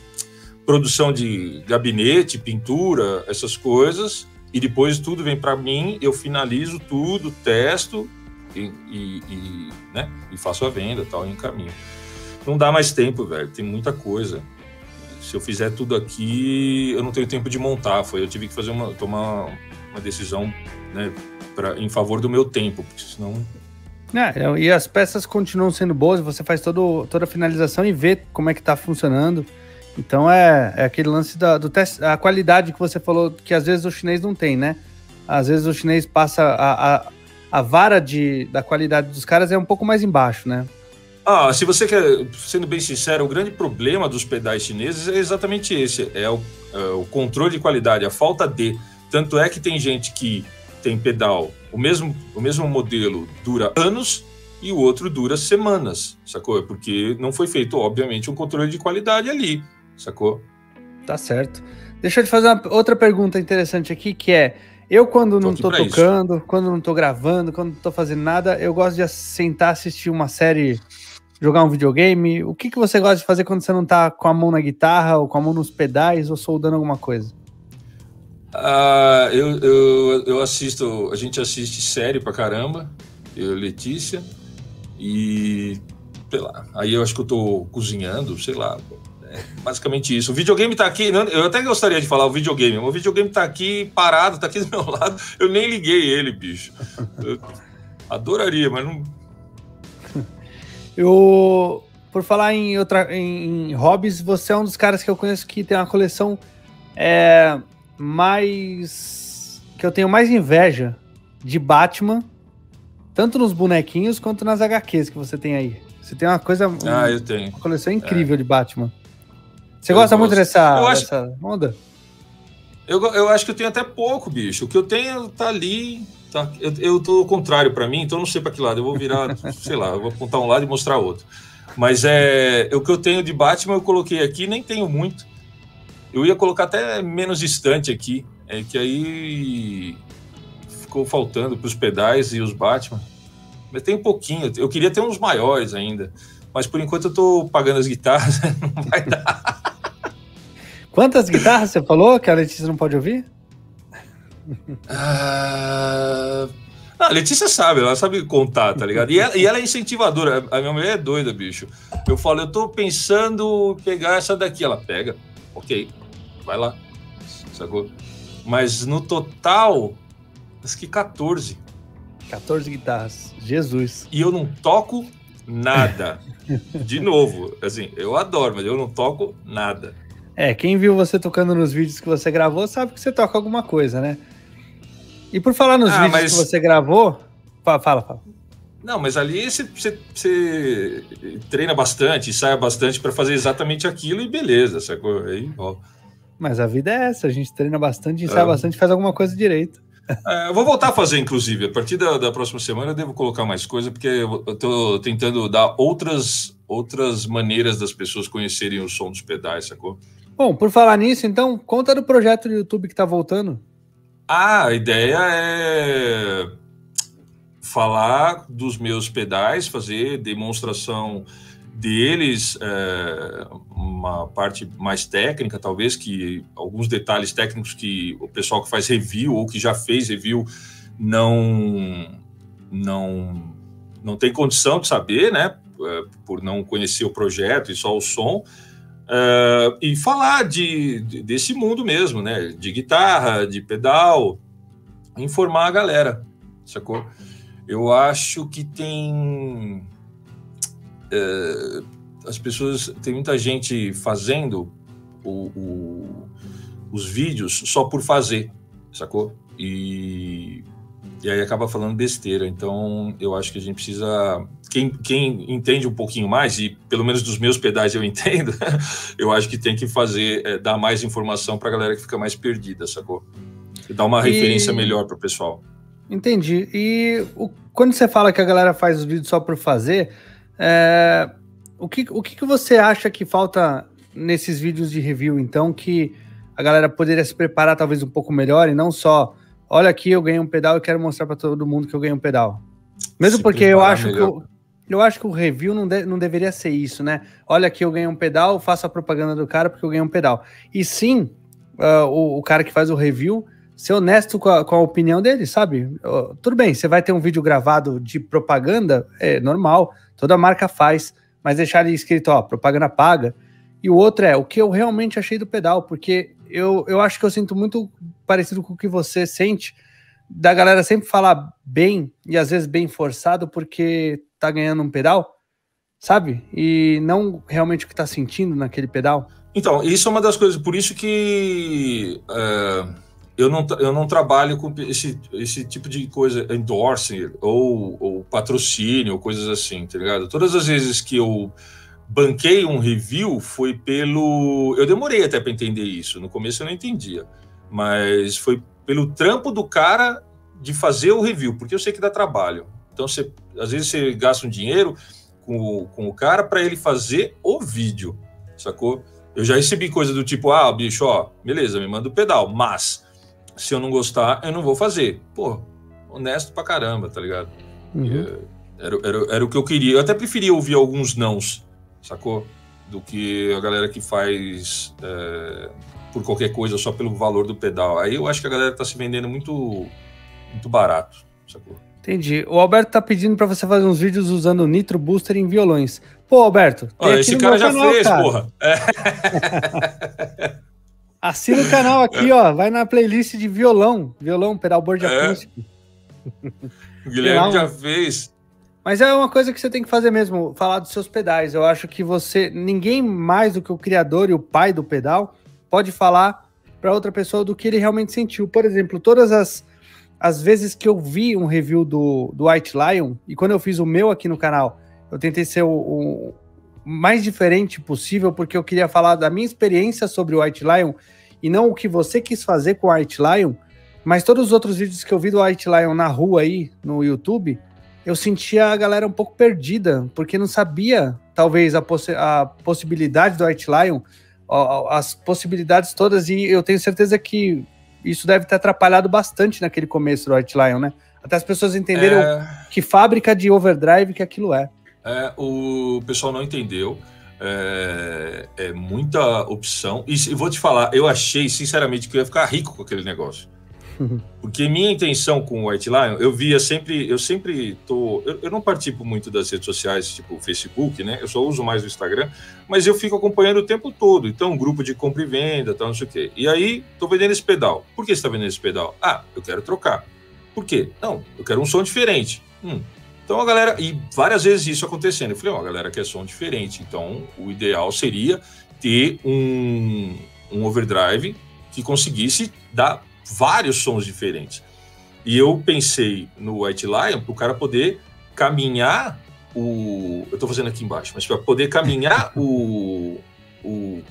B: produção de gabinete, pintura, essas coisas, e depois tudo vem para mim, eu finalizo tudo, testo e, e, e, né, e faço a venda tal, e encaminho. Não dá mais tempo, velho, tem muita coisa. Se eu fizer tudo aqui, eu não tenho tempo de montar. Foi, eu tive que fazer uma, tomar uma decisão né, pra, em favor do meu tempo, porque senão
A: é, e as peças continuam sendo boas, você faz todo, toda a finalização e vê como é que tá funcionando. Então é, é aquele lance da, do teste, a qualidade que você falou que às vezes o chinês não tem, né? Às vezes o chinês passa a, a, a vara de, da qualidade dos caras é um pouco mais embaixo, né?
B: Ah, se você quer, sendo bem sincero, o grande problema dos pedais chineses é exatamente esse: é o, é o controle de qualidade, a falta de. Tanto é que tem gente que tem pedal, o mesmo, o mesmo modelo dura anos e o outro dura semanas, sacou? Porque não foi feito, obviamente, um controle de qualidade ali sacou?
A: Tá certo. Deixa eu te fazer uma, outra pergunta interessante aqui, que é, eu quando tô não tô tocando, isso. quando não tô gravando, quando não tô fazendo nada, eu gosto de sentar, assistir uma série, jogar um videogame. O que, que você gosta de fazer quando você não tá com a mão na guitarra, ou com a mão nos pedais, ou soldando alguma coisa?
B: Ah, eu, eu, eu assisto, a gente assiste série pra caramba, eu Letícia, e sei lá, aí eu acho que eu tô cozinhando, sei lá, é basicamente isso. O videogame tá aqui, eu até gostaria de falar o videogame, o videogame tá aqui parado, tá aqui do meu lado. Eu nem liguei ele, bicho. Eu adoraria, mas não.
A: Eu, por falar em, outra, em hobbies, você é um dos caras que eu conheço que tem uma coleção é, mais. que eu tenho mais inveja de Batman, tanto nos bonequinhos quanto nas HQs que você tem aí. Você tem uma coisa.
B: Ah, eu tenho.
A: Uma coleção incrível é. de Batman. Você gosta muito dessa, eu acho, dessa onda?
B: Eu, eu acho que eu tenho até pouco, bicho. O que eu tenho tá ali. Tá, eu, eu tô ao contrário para mim, então eu não sei para que lado. Eu vou virar, sei lá, eu vou apontar um lado e mostrar outro. Mas é o que eu tenho de Batman eu coloquei aqui, nem tenho muito. Eu ia colocar até menos distante aqui, é que aí ficou faltando para os pedais e os Batman. Mas tem um pouquinho. Eu queria ter uns maiores ainda. Mas por enquanto eu tô pagando as guitarras, não vai dar.
A: Quantas guitarras você falou que a Letícia não pode ouvir?
B: Ah, a Letícia sabe, ela sabe contar, tá ligado? E ela, e ela, é incentivadora. A minha mulher é doida, bicho. Eu falo, eu tô pensando em pegar essa daqui. Ela pega, ok, vai lá, sacou? Mas no total, acho que 14.
A: 14 guitarras, Jesus.
B: E eu não toco nada. De novo, assim, eu adoro, mas eu não toco nada.
A: É, quem viu você tocando nos vídeos que você gravou sabe que você toca alguma coisa, né? E por falar nos ah, vídeos mas... que você gravou, fala, fala.
B: Não, mas ali você, você, você treina bastante, sai bastante para fazer exatamente aquilo e beleza, sacou? Aí, ó.
A: Mas a vida é essa, a gente treina bastante, sai é. bastante faz alguma coisa direito.
B: É, eu vou voltar a fazer, inclusive. A partir da, da próxima semana eu devo colocar mais coisa, porque eu estou tentando dar outras, outras maneiras das pessoas conhecerem o som dos pedais, sacou?
A: Bom, por falar nisso, então, conta do projeto do YouTube que está voltando.
B: Ah, a ideia é falar dos meus pedais, fazer demonstração deles, é, uma parte mais técnica, talvez, que alguns detalhes técnicos que o pessoal que faz review ou que já fez review não não não tem condição de saber, né, é, por não conhecer o projeto e só o som, é, e falar de, de, desse mundo mesmo, né, de guitarra, de pedal, informar a galera, sacou? Eu acho que tem é, as pessoas tem muita gente fazendo o, o, os vídeos só por fazer, sacou? E, e aí acaba falando besteira. Então, eu acho que a gente precisa. Quem, quem entende um pouquinho mais, e pelo menos dos meus pedais eu entendo, eu acho que tem que fazer, é, dar mais informação para a galera que fica mais perdida, sacou? E dar uma e... referência melhor para o pessoal.
A: Entendi. E o, quando você fala que a galera faz os vídeos só por fazer, é, o, que, o que, que você acha que falta nesses vídeos de review, então, que a galera poderia se preparar talvez um pouco melhor e não só, olha aqui, eu ganhei um pedal e quero mostrar para todo mundo que eu ganhei um pedal. Mesmo se porque eu acho melhor. que eu, eu acho que o review não, de, não deveria ser isso, né? Olha aqui, eu ganhei um pedal, faço a propaganda do cara porque eu ganhei um pedal. E sim, uh, o, o cara que faz o review ser honesto com a, com a opinião dele, sabe? Tudo bem, você vai ter um vídeo gravado de propaganda, é normal, toda marca faz, mas deixar ali escrito, ó, propaganda paga. E o outro é o que eu realmente achei do pedal, porque eu, eu acho que eu sinto muito parecido com o que você sente, da galera sempre falar bem, e às vezes bem forçado, porque tá ganhando um pedal, sabe? E não realmente o que tá sentindo naquele pedal.
B: Então, isso é uma das coisas, por isso que. É eu não, eu não trabalho com esse, esse tipo de coisa, endorsing ou, ou patrocínio, ou coisas assim, tá ligado? Todas as vezes que eu banquei um review foi pelo. Eu demorei até para entender isso. No começo eu não entendia, mas foi pelo trampo do cara de fazer o review, porque eu sei que dá trabalho. Então, você, às vezes você gasta um dinheiro com com o cara para ele fazer o vídeo, sacou? Eu já recebi coisa do tipo, ah, bicho, ó, beleza, me manda o pedal, mas se eu não gostar, eu não vou fazer. Pô, honesto pra caramba, tá ligado? Uhum. Era, era, era o que eu queria. Eu até preferia ouvir alguns nãos, sacou? Do que a galera que faz é, por qualquer coisa só pelo valor do pedal. Aí eu acho que a galera tá se vendendo muito, muito barato, sacou?
A: Entendi. O Alberto tá pedindo para você fazer uns vídeos usando Nitro Booster em violões. Pô, Alberto.
B: Olha, esse cara já canal, fez, cara. porra. É.
A: Assina o canal aqui, é. ó. Vai na playlist de violão. Violão, pedalboard é. acústico.
B: O Guilherme já fez.
A: Mas é uma coisa que você tem que fazer mesmo, falar dos seus pedais. Eu acho que você, ninguém mais do que o criador e o pai do pedal, pode falar para outra pessoa do que ele realmente sentiu. Por exemplo, todas as, as vezes que eu vi um review do, do White Lion, e quando eu fiz o meu aqui no canal, eu tentei ser o, o mais diferente possível, porque eu queria falar da minha experiência sobre o White Lion e não o que você quis fazer com o White Lion, mas todos os outros vídeos que eu vi do White Lion na rua aí, no YouTube, eu sentia a galera um pouco perdida, porque não sabia, talvez, a, possi a possibilidade do White Lion, as possibilidades todas, e eu tenho certeza que isso deve ter atrapalhado bastante naquele começo do White Lion, né? Até as pessoas entenderam é... que fábrica de overdrive que aquilo é.
B: É, o pessoal não entendeu. É, é, muita opção. E vou te falar, eu achei, sinceramente, que eu ia ficar rico com aquele negócio. Porque minha intenção com o White Lion, eu via sempre, eu sempre tô. Eu, eu, não participo muito das redes sociais, tipo o Facebook, né? Eu só uso mais o Instagram, mas eu fico acompanhando o tempo todo. Então, grupo de compra e venda, tal, não sei o quê. E aí, tô vendendo esse pedal. Por que você tá vendendo esse pedal? Ah, eu quero trocar. Por quê? Não, eu quero um som diferente. Hum, então a galera, e várias vezes isso acontecendo. Eu falei, ó, a galera quer som diferente. Então o ideal seria ter um, um overdrive que conseguisse dar vários sons diferentes. E eu pensei no White Lion para o cara poder caminhar o. Eu estou fazendo aqui embaixo, mas para poder caminhar o, o,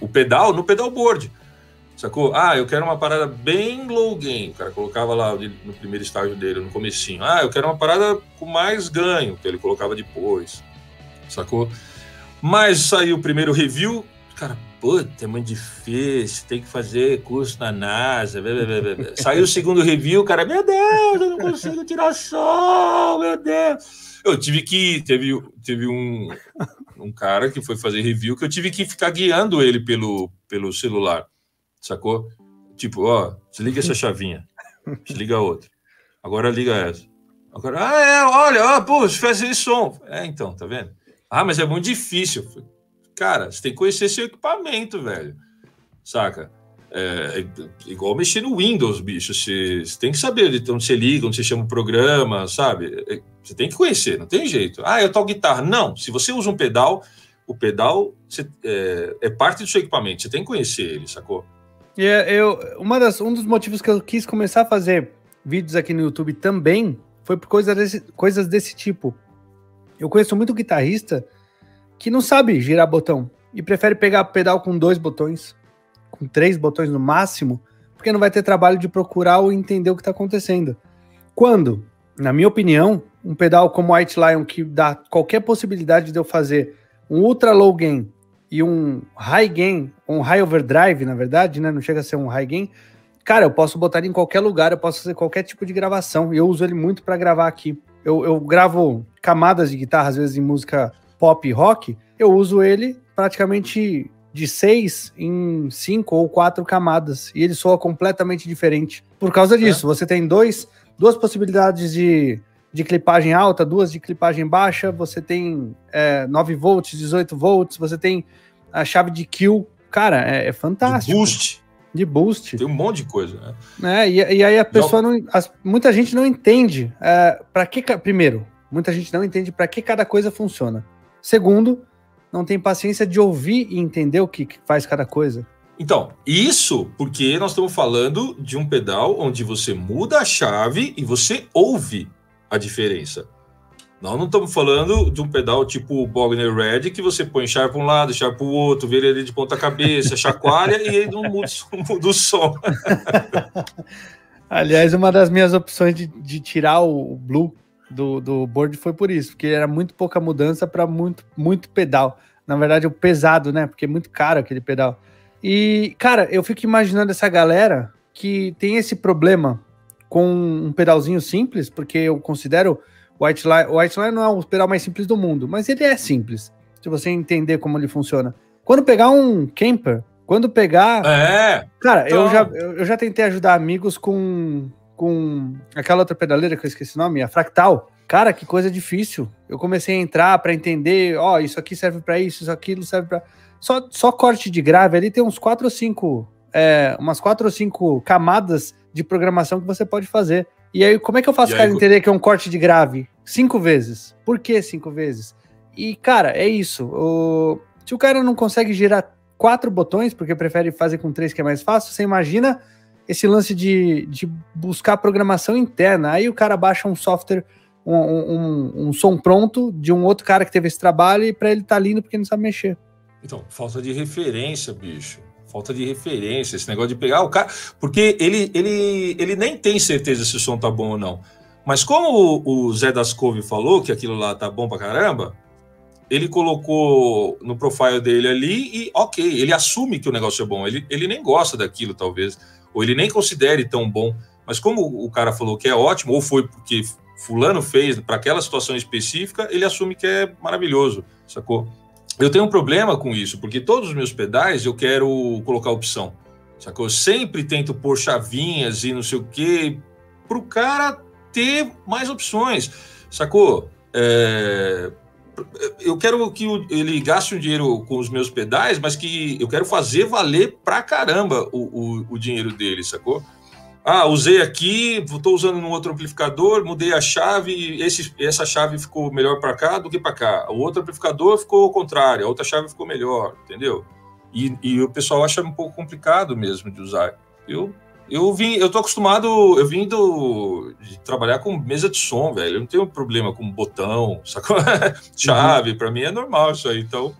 B: o pedal no pedalboard. Sacou? Ah, eu quero uma parada bem low gain. O cara colocava lá no primeiro estágio dele, no comecinho. Ah, eu quero uma parada com mais ganho, que ele colocava depois. Sacou? Mas saiu o primeiro review, cara, puta, é muito difícil, tem que fazer curso na NASA. Blá, blá, blá, saiu o segundo review, cara, meu Deus, eu não consigo tirar som, meu Deus. Eu tive que. Teve, teve um, um cara que foi fazer review que eu tive que ficar guiando ele pelo, pelo celular sacou? Tipo, ó, desliga essa chavinha, desliga a outra. Agora liga essa. Agora, ah, é, olha, ó, pô, faz esse som. É, então, tá vendo? Ah, mas é muito difícil. Cara, você tem que conhecer seu equipamento, velho. Saca? É, é igual mexer no Windows, bicho. Você, você, tem que saber de onde você liga, onde você chama o programa, sabe? É, você tem que conhecer, não tem jeito. Ah, eu toco guitarra. Não, se você usa um pedal, o pedal você, é, é parte do seu equipamento, você tem que conhecer ele, sacou?
A: É, eu, uma das, um dos motivos que eu quis começar a fazer vídeos aqui no YouTube também foi por coisa desse, coisas desse tipo. Eu conheço muito guitarrista que não sabe girar botão e prefere pegar pedal com dois botões, com três botões no máximo, porque não vai ter trabalho de procurar ou entender o que está acontecendo. Quando, na minha opinião, um pedal como White Lion que dá qualquer possibilidade de eu fazer um ultra low gain e um high gain, um high overdrive, na verdade, né? Não chega a ser um high gain. Cara, eu posso botar ele em qualquer lugar, eu posso fazer qualquer tipo de gravação. E eu uso ele muito para gravar aqui. Eu, eu gravo camadas de guitarra, às vezes em música pop e rock. Eu uso ele praticamente de seis em cinco ou quatro camadas. E ele soa completamente diferente. Por causa disso, é. você tem dois, duas possibilidades de de clipagem alta, duas de clipagem baixa, você tem é, 9 volts, 18 volts, você tem a chave de kill. Cara, é, é fantástico.
B: De boost.
A: De boost.
B: Tem um monte de coisa, né?
A: É, e, e aí a pessoa não. As, muita gente não entende é, para que. Primeiro, muita gente não entende para que cada coisa funciona. Segundo, não tem paciência de ouvir e entender o que, que faz cada coisa.
B: Então, isso porque nós estamos falando de um pedal onde você muda a chave e você ouve a diferença. Nós não estamos falando de um pedal tipo o Bogner Red, que você põe chave para um lado, chave para o outro, vira ele de ponta cabeça, chacoalha e ele não muda, muda o som.
A: Aliás, uma das minhas opções de, de tirar o, Blue do, do board foi por isso, porque era muito pouca mudança para muito, muito pedal. Na verdade, o pesado, né? Porque é muito caro aquele pedal. E, cara, eu fico imaginando essa galera que tem esse problema com um pedalzinho simples, porque eu considero o White Line, o White Line não é o pedal mais simples do mundo, mas ele é simples, se você entender como ele funciona. Quando pegar um camper, quando pegar.
B: É!
A: Cara, então... eu, já, eu já tentei ajudar amigos com, com aquela outra pedaleira que eu esqueci o nome, a Fractal. Cara, que coisa difícil. Eu comecei a entrar para entender, ó, oh, isso aqui serve para isso, isso aquilo serve para só, só corte de grave ali tem uns quatro ou cinco, é, umas quatro ou cinco camadas de programação que você pode fazer. E aí, como é que eu faço o cara aí... entender que é um corte de grave? Cinco vezes. Por que cinco vezes? E, cara, é isso. O... Se o cara não consegue girar quatro botões, porque prefere fazer com três, que é mais fácil, você imagina esse lance de, de buscar programação interna. Aí o cara baixa um software, um, um, um som pronto de um outro cara que teve esse trabalho e para ele tá lindo porque não sabe mexer.
B: Então, falta de referência, bicho falta de referência, esse negócio de pegar o cara. Porque ele, ele, ele nem tem certeza se o som tá bom ou não. Mas como o, o Zé das Couve falou que aquilo lá tá bom pra caramba, ele colocou no profile dele ali e ok, ele assume que o negócio é bom. Ele, ele nem gosta daquilo, talvez, ou ele nem considere tão bom. Mas como o cara falou que é ótimo, ou foi porque fulano fez para aquela situação específica, ele assume que é maravilhoso, sacou? Eu tenho um problema com isso, porque todos os meus pedais eu quero colocar opção. Sacou? Eu sempre tento pôr chavinhas e não sei o quê, para o cara ter mais opções. Sacou? É... Eu quero que ele gaste um dinheiro com os meus pedais, mas que eu quero fazer valer pra caramba o, o, o dinheiro dele, sacou? Ah, usei aqui, estou usando um outro amplificador, mudei a chave, esse, essa chave ficou melhor para cá do que para cá. O outro amplificador ficou ao contrário, a outra chave ficou melhor, entendeu? E, e o pessoal acha um pouco complicado mesmo de usar. Eu eu vim, eu tô acostumado, eu vim do, de trabalhar com mesa de som, velho. Eu não tenho problema com botão, sacou? chave, uhum. para mim é normal isso aí, então.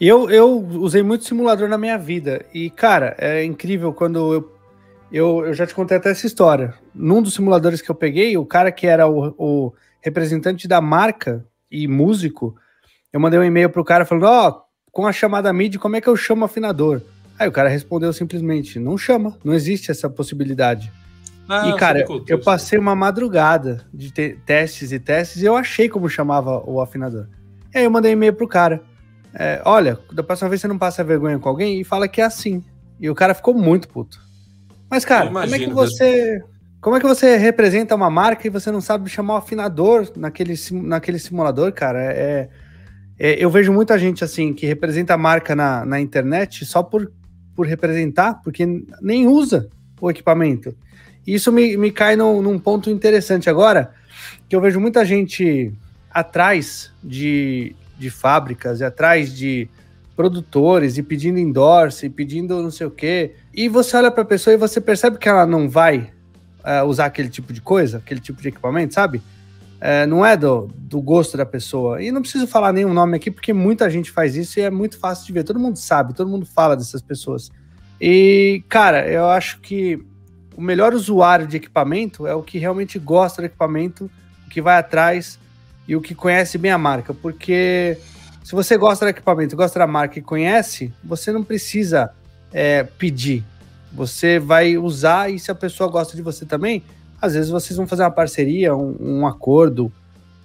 A: Eu, eu usei muito simulador na minha vida e, cara, é incrível quando eu eu, eu já te contei até essa história. Num dos simuladores que eu peguei, o cara que era o, o representante da marca e músico, eu mandei um e-mail pro cara falando: Ó, oh, com a chamada MIDI, como é que eu chamo afinador? Aí o cara respondeu simplesmente: não chama, não existe essa possibilidade. Ah, e, cara, eu passei uma madrugada de testes e testes e eu achei como chamava o afinador. E aí eu mandei um e-mail pro cara. É, Olha, da próxima vez você não passa vergonha com alguém e fala que é assim. E o cara ficou muito puto. Mas, cara, como é que você. Como é que você representa uma marca e você não sabe chamar o afinador naquele, naquele simulador, cara? É, é, eu vejo muita gente assim que representa a marca na, na internet só por, por representar, porque nem usa o equipamento. Isso me, me cai no, num ponto interessante agora, que eu vejo muita gente atrás de, de fábricas e atrás de produtores e pedindo endorse, e pedindo não sei o quê e você olha para a pessoa e você percebe que ela não vai uh, usar aquele tipo de coisa, aquele tipo de equipamento, sabe? Uh, não é do, do gosto da pessoa. E não preciso falar nenhum nome aqui, porque muita gente faz isso e é muito fácil de ver. Todo mundo sabe, todo mundo fala dessas pessoas. E, cara, eu acho que o melhor usuário de equipamento é o que realmente gosta do equipamento, o que vai atrás e o que conhece bem a marca. Porque se você gosta do equipamento, gosta da marca e conhece, você não precisa é, pedir. Você vai usar e se a pessoa gosta de você também, às vezes vocês vão fazer uma parceria, um, um acordo,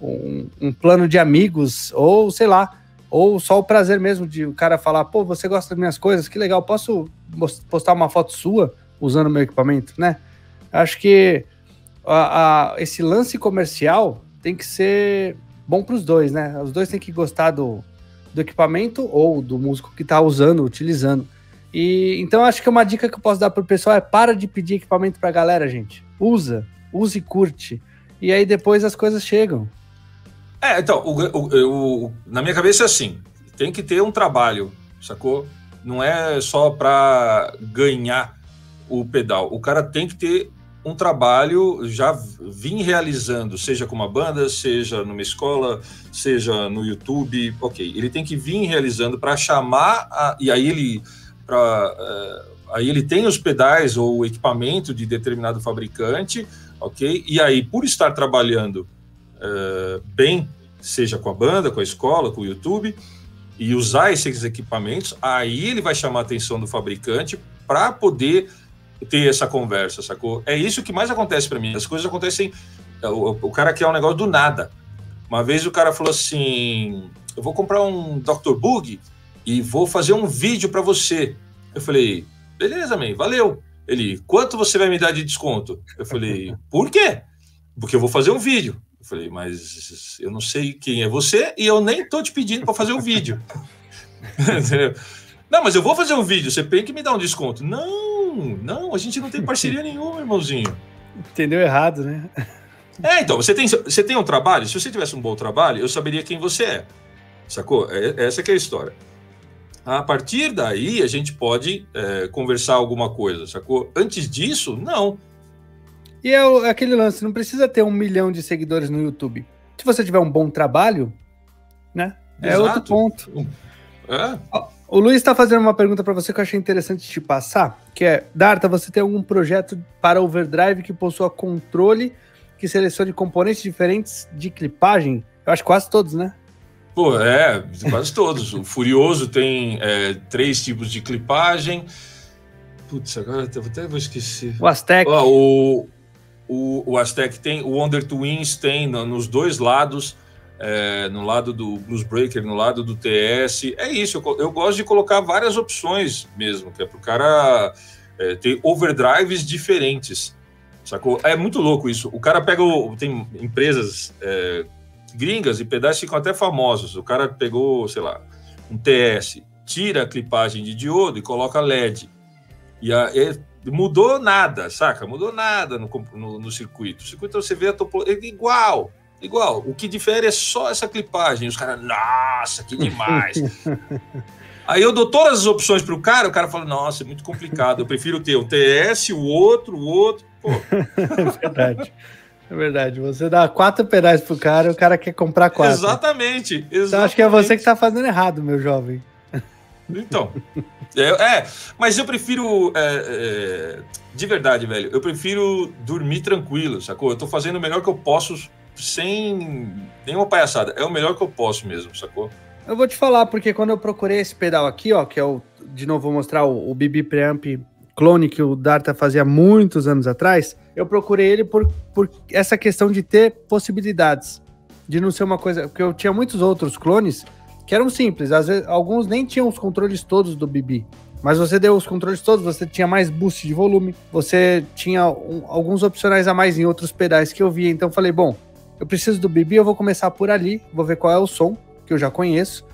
A: um, um, plano de amigos, ou sei lá, ou só o prazer mesmo de o cara falar, pô, você gosta das minhas coisas, que legal, posso postar uma foto sua usando meu equipamento, né? Acho que a, a, esse lance comercial tem que ser bom para os dois, né? Os dois têm que gostar do, do equipamento ou do músico que está usando, utilizando. E então acho que uma dica que eu posso dar pro pessoal é para de pedir equipamento pra galera, gente. Usa, use e curte. E aí depois as coisas chegam.
B: É, então, o, o, o, na minha cabeça é assim: tem que ter um trabalho, sacou? Não é só para ganhar o pedal. O cara tem que ter um trabalho já vim realizando, seja com uma banda, seja numa escola, seja no YouTube, ok. Ele tem que vir realizando para chamar, a, e aí ele para uh, aí ele tem os pedais ou o equipamento de determinado fabricante, ok? E aí, por estar trabalhando uh, bem, seja com a banda, com a escola, com o YouTube, e usar esses equipamentos, aí ele vai chamar a atenção do fabricante para poder ter essa conversa, sacou? É isso que mais acontece para mim. As coisas acontecem. O, o cara quer um negócio do nada. Uma vez o cara falou assim: Eu vou comprar um Dr. Bug e vou fazer um vídeo para você. Eu falei, beleza, man, valeu. Ele, quanto você vai me dar de desconto? Eu falei, por quê? Porque eu vou fazer um vídeo. Eu falei, mas eu não sei quem é você e eu nem tô te pedindo para fazer um vídeo. não, mas eu vou fazer um vídeo, você tem que me dar um desconto. Não, não, a gente não tem parceria nenhuma, irmãozinho.
A: Entendeu errado, né?
B: É, então, você tem, você tem um trabalho? Se você tivesse um bom trabalho, eu saberia quem você é. Sacou? É, essa que é a história. A partir daí, a gente pode é, conversar alguma coisa, sacou? Antes disso, não.
A: E é, é aquele lance, não precisa ter um milhão de seguidores no YouTube. Se você tiver um bom trabalho, né? É Exato. outro ponto. É. O Luiz está fazendo uma pergunta para você que eu achei interessante te passar, que é, Darta, você tem algum projeto para overdrive que possua controle que selecione componentes diferentes de clipagem? Eu acho quase todos, né?
B: Pô, é, quase todos. O Furioso tem é, três tipos de clipagem. Putz, agora até vou esquecer.
A: O Aztec.
B: Ah, o, o, o Aztec tem, o Wonder Twins tem no, nos dois lados, é, no lado do Blues Breaker, no lado do TS. É isso, eu, eu gosto de colocar várias opções mesmo, que é para o cara é, ter overdrives diferentes. Sacou? É muito louco isso. O cara pega. O, tem empresas é, gringas e pedais ficam até famosos. O cara pegou, sei lá, um TS, tira a clipagem de diodo e coloca LED. E, a, e mudou nada, saca? Mudou nada no, no, no circuito. O circuito você vê a topologia é igual, igual. O que difere é só essa clipagem. Os caras, nossa, que demais. Aí eu dou todas as opções para o cara, o cara fala, nossa, é muito complicado. Eu prefiro ter o TS, o outro, o outro. Pô.
A: É verdade. É verdade. Você dá quatro pedais pro cara e o cara quer comprar quatro.
B: Exatamente. exatamente.
A: Então acho que é você que tá fazendo errado, meu jovem.
B: Então. é, é mas eu prefiro. É, é, de verdade, velho. Eu prefiro dormir tranquilo, sacou? Eu tô fazendo o melhor que eu posso sem nenhuma palhaçada. É o melhor que eu posso mesmo, sacou?
A: Eu vou te falar, porque quando eu procurei esse pedal aqui, ó, que é o. De novo, vou mostrar o, o BB Preamp clone que o Darta fazia muitos anos atrás, eu procurei ele por, por essa questão de ter possibilidades, de não ser uma coisa. Porque eu tinha muitos outros clones que eram simples, às vezes alguns nem tinham os controles todos do BB. Mas você deu os controles todos, você tinha mais boost de volume, você tinha um, alguns opcionais a mais em outros pedais que eu via. Então eu falei, bom, eu preciso do BB, eu vou começar por ali, vou ver qual é o som que eu já conheço,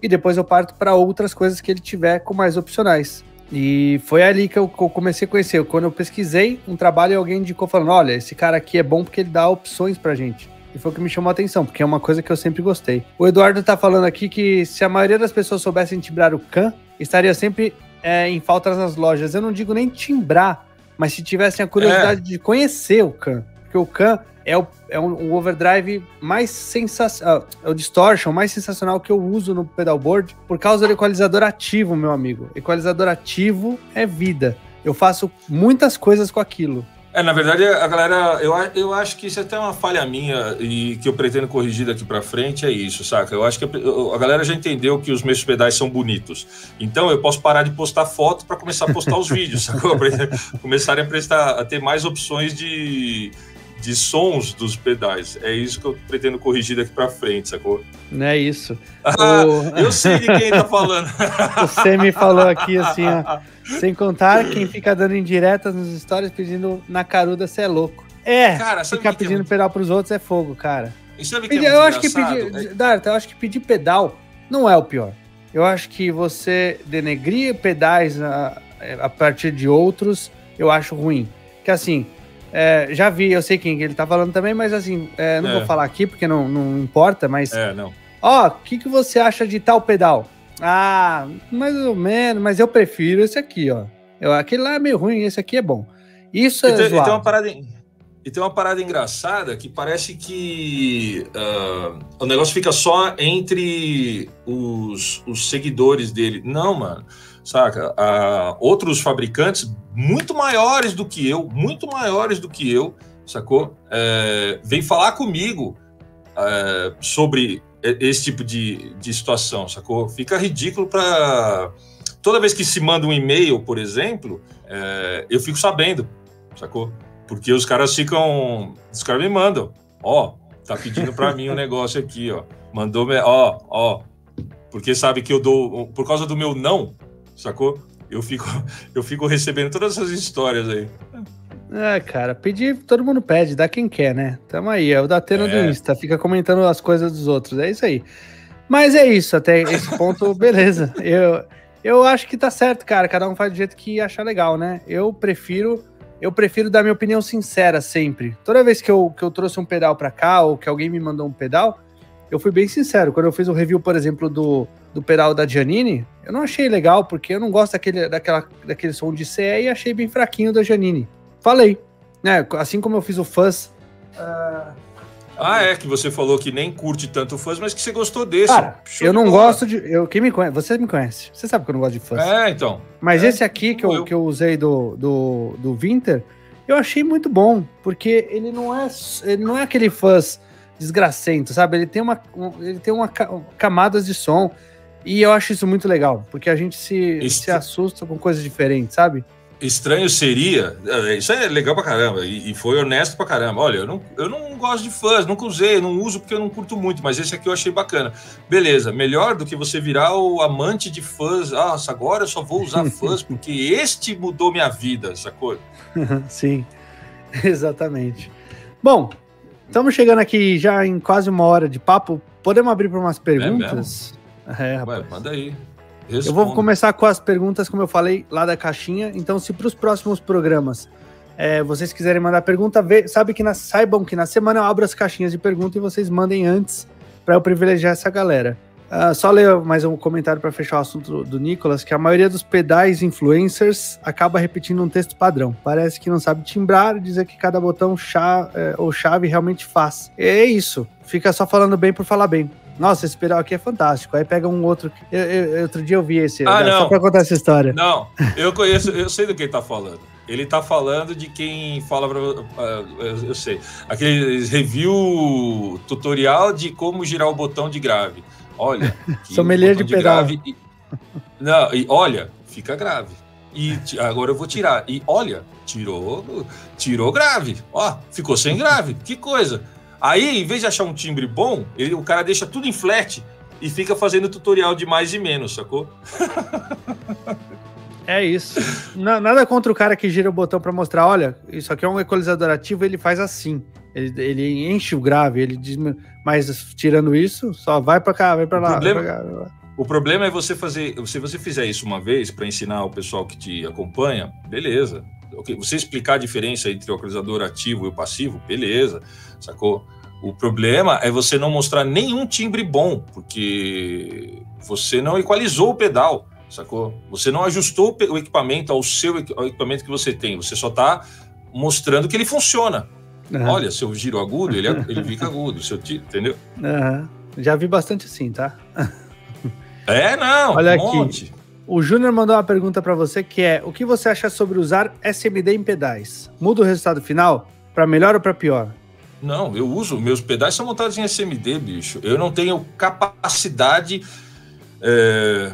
A: e depois eu parto para outras coisas que ele tiver com mais opcionais. E foi ali que eu, comecei a conhecer. Quando eu pesquisei um trabalho, alguém indicou falando: olha, esse cara aqui é bom porque ele dá opções pra gente. E foi o que me chamou a atenção, porque é uma coisa que eu sempre gostei. O Eduardo tá falando aqui que se a maioria das pessoas soubessem tibrar o can, estaria sempre é, em faltas nas lojas. Eu não digo nem timbrar, mas se tivessem a curiosidade é. de conhecer o Can. Porque o Can é o, é um, overdrive mais sensacional, é o distortion mais sensacional que eu uso no pedalboard por causa do equalizador ativo, meu amigo. Equalizador ativo é vida. Eu faço muitas coisas com aquilo.
B: É, na verdade, a galera, eu, eu acho que isso é até uma falha minha e que eu pretendo corrigir daqui para frente é isso, saca? Eu acho que a, a, galera já entendeu que os meus pedais são bonitos. Então eu posso parar de postar foto para começar a postar os vídeos, sacou? Começarem a prestar a ter mais opções de, de sons dos pedais. É isso que eu pretendo corrigir daqui para frente, sacou?
A: Não é isso.
B: Ah, o... Eu sei de quem tá falando.
A: Você me falou aqui assim, ó. Sem contar quem fica dando indiretas nos stories pedindo na caruda, você é louco. É, cara, ficar é pedindo é muito... pedal pros outros é fogo, cara.
B: E sabe que é eu
A: acho que pedir, é... Darta, eu acho que pedir pedal não é o pior. Eu acho que você denegrir pedais a, a partir de outros, eu acho ruim. Que assim, é, já vi, eu sei quem ele tá falando também, mas assim, é, não é. vou falar aqui porque não, não importa, mas.
B: É, não.
A: Ó, o que, que você acha de tal pedal? Ah, mais ou menos, mas eu prefiro esse aqui, ó. Eu, aquele lá é meio ruim, esse aqui é bom. Isso é e
B: tem, e tem uma parada e tem uma parada engraçada que parece que uh, o negócio fica só entre os, os seguidores dele. Não, mano, saca? Uh, outros fabricantes muito maiores do que eu, muito maiores do que eu, sacou? Uh, vem falar comigo uh, sobre esse tipo de, de situação, sacou? Fica ridículo para. Toda vez que se manda um e-mail, por exemplo, é, eu fico sabendo, sacou? Porque os caras ficam. Os caras me mandam. Ó, tá pedindo para mim um negócio aqui, ó. Mandou, ó, ó. Porque sabe que eu dou. Por causa do meu não, sacou? Eu fico, eu fico recebendo todas essas histórias aí.
A: É, cara, pedir, todo mundo pede, dá quem quer, né? Tamo aí, é o Datena é. do Insta, fica comentando as coisas dos outros, é isso aí. Mas é isso, até esse ponto, beleza. Eu, eu acho que tá certo, cara, cada um faz do jeito que achar legal, né? Eu prefiro, eu prefiro dar minha opinião sincera sempre. Toda vez que eu, que eu trouxe um pedal pra cá, ou que alguém me mandou um pedal, eu fui bem sincero. Quando eu fiz o review, por exemplo, do, do pedal da Giannini, eu não achei legal, porque eu não gosto daquele, daquela, daquele som de CE e achei bem fraquinho da Giannini falei. Né? Assim como eu fiz o Fuzz.
B: Uh... Ah, é, que você falou que nem curte tanto Fuzz, mas que você gostou desse.
A: Cara, eu não gosto de. Eu, quem me conhece, você me conhece. Você sabe que eu não gosto de Fuzz.
B: É, então.
A: Mas
B: é,
A: esse aqui que eu, eu, que eu usei do, do, do Winter, eu achei muito bom, porque ele não é, ele não é aquele Fuzz desgracento, sabe? Ele tem uma, ele tem uma camadas de som. E eu acho isso muito legal, porque a gente se, se assusta com coisas diferentes, sabe?
B: estranho seria. É, isso é legal pra caramba. E, e, foi honesto pra caramba. Olha, eu não, eu não gosto de fãs, nunca usei, não uso porque eu não curto muito, mas esse aqui eu achei bacana. Beleza, melhor do que você virar o amante de fãs. Ah, agora eu só vou usar fãs porque este mudou minha vida, sacou?
A: Sim, exatamente. Bom, estamos chegando aqui já em quase uma hora de papo. Podemos abrir para umas é perguntas?
B: É, é rapaz. Ué, manda aí.
A: Responde. Eu vou começar com as perguntas, como eu falei, lá da caixinha. Então, se para os próximos programas é, vocês quiserem mandar pergunta, vê, sabe que na, saibam que na semana eu abro as caixinhas de pergunta e vocês mandem antes para eu privilegiar essa galera. Uh, só ler mais um comentário para fechar o assunto do Nicolas, que a maioria dos pedais influencers acaba repetindo um texto padrão. Parece que não sabe timbrar, dizer que cada botão chave, é, ou chave realmente faz. É isso. Fica só falando bem por falar bem. Nossa, esse pedal aqui é fantástico. Aí pega um outro. Eu, eu, outro dia eu vi esse.
B: Ah, não.
A: Só pra contar essa história.
B: Não, eu conheço, eu sei do que ele tá falando. Ele tá falando de quem fala pra. Uh, eu sei. Aquele review tutorial de como girar o botão de grave. Olha.
A: Sommelier de, de pedal. Grave,
B: e, não, e olha, fica grave. E agora eu vou tirar. E olha, tirou, tirou grave. Ó, ficou sem grave. Que coisa. Aí, em vez de achar um timbre bom, ele, o cara deixa tudo em flat e fica fazendo tutorial de mais e menos, sacou?
A: É isso. nada contra o cara que gira o botão para mostrar, olha, isso aqui é um equalizador ativo, ele faz assim. Ele, ele enche o grave, ele diz, mas tirando isso, só vai para cá, vai para lá,
B: problema,
A: cá,
B: O problema é você fazer, se você fizer isso uma vez para ensinar o pessoal que te acompanha, beleza. Você explicar a diferença entre o equalizador ativo e o passivo, beleza sacou? O problema é você não mostrar nenhum timbre bom, porque você não equalizou o pedal, sacou? Você não ajustou o equipamento ao seu ao equipamento que você tem, você só está mostrando que ele funciona. Uhum. Olha, se eu giro agudo, ele, é, ele fica agudo, se eu tiro, entendeu?
A: Uhum. Já vi bastante assim, tá?
B: É, não,
A: Olha um aqui. Monte. O Júnior mandou uma pergunta para você que é: o que você acha sobre usar SMD em pedais? Muda o resultado final para melhor ou para pior?
B: Não, eu uso. Meus pedais são montados em SMD, bicho. Eu não tenho capacidade. É,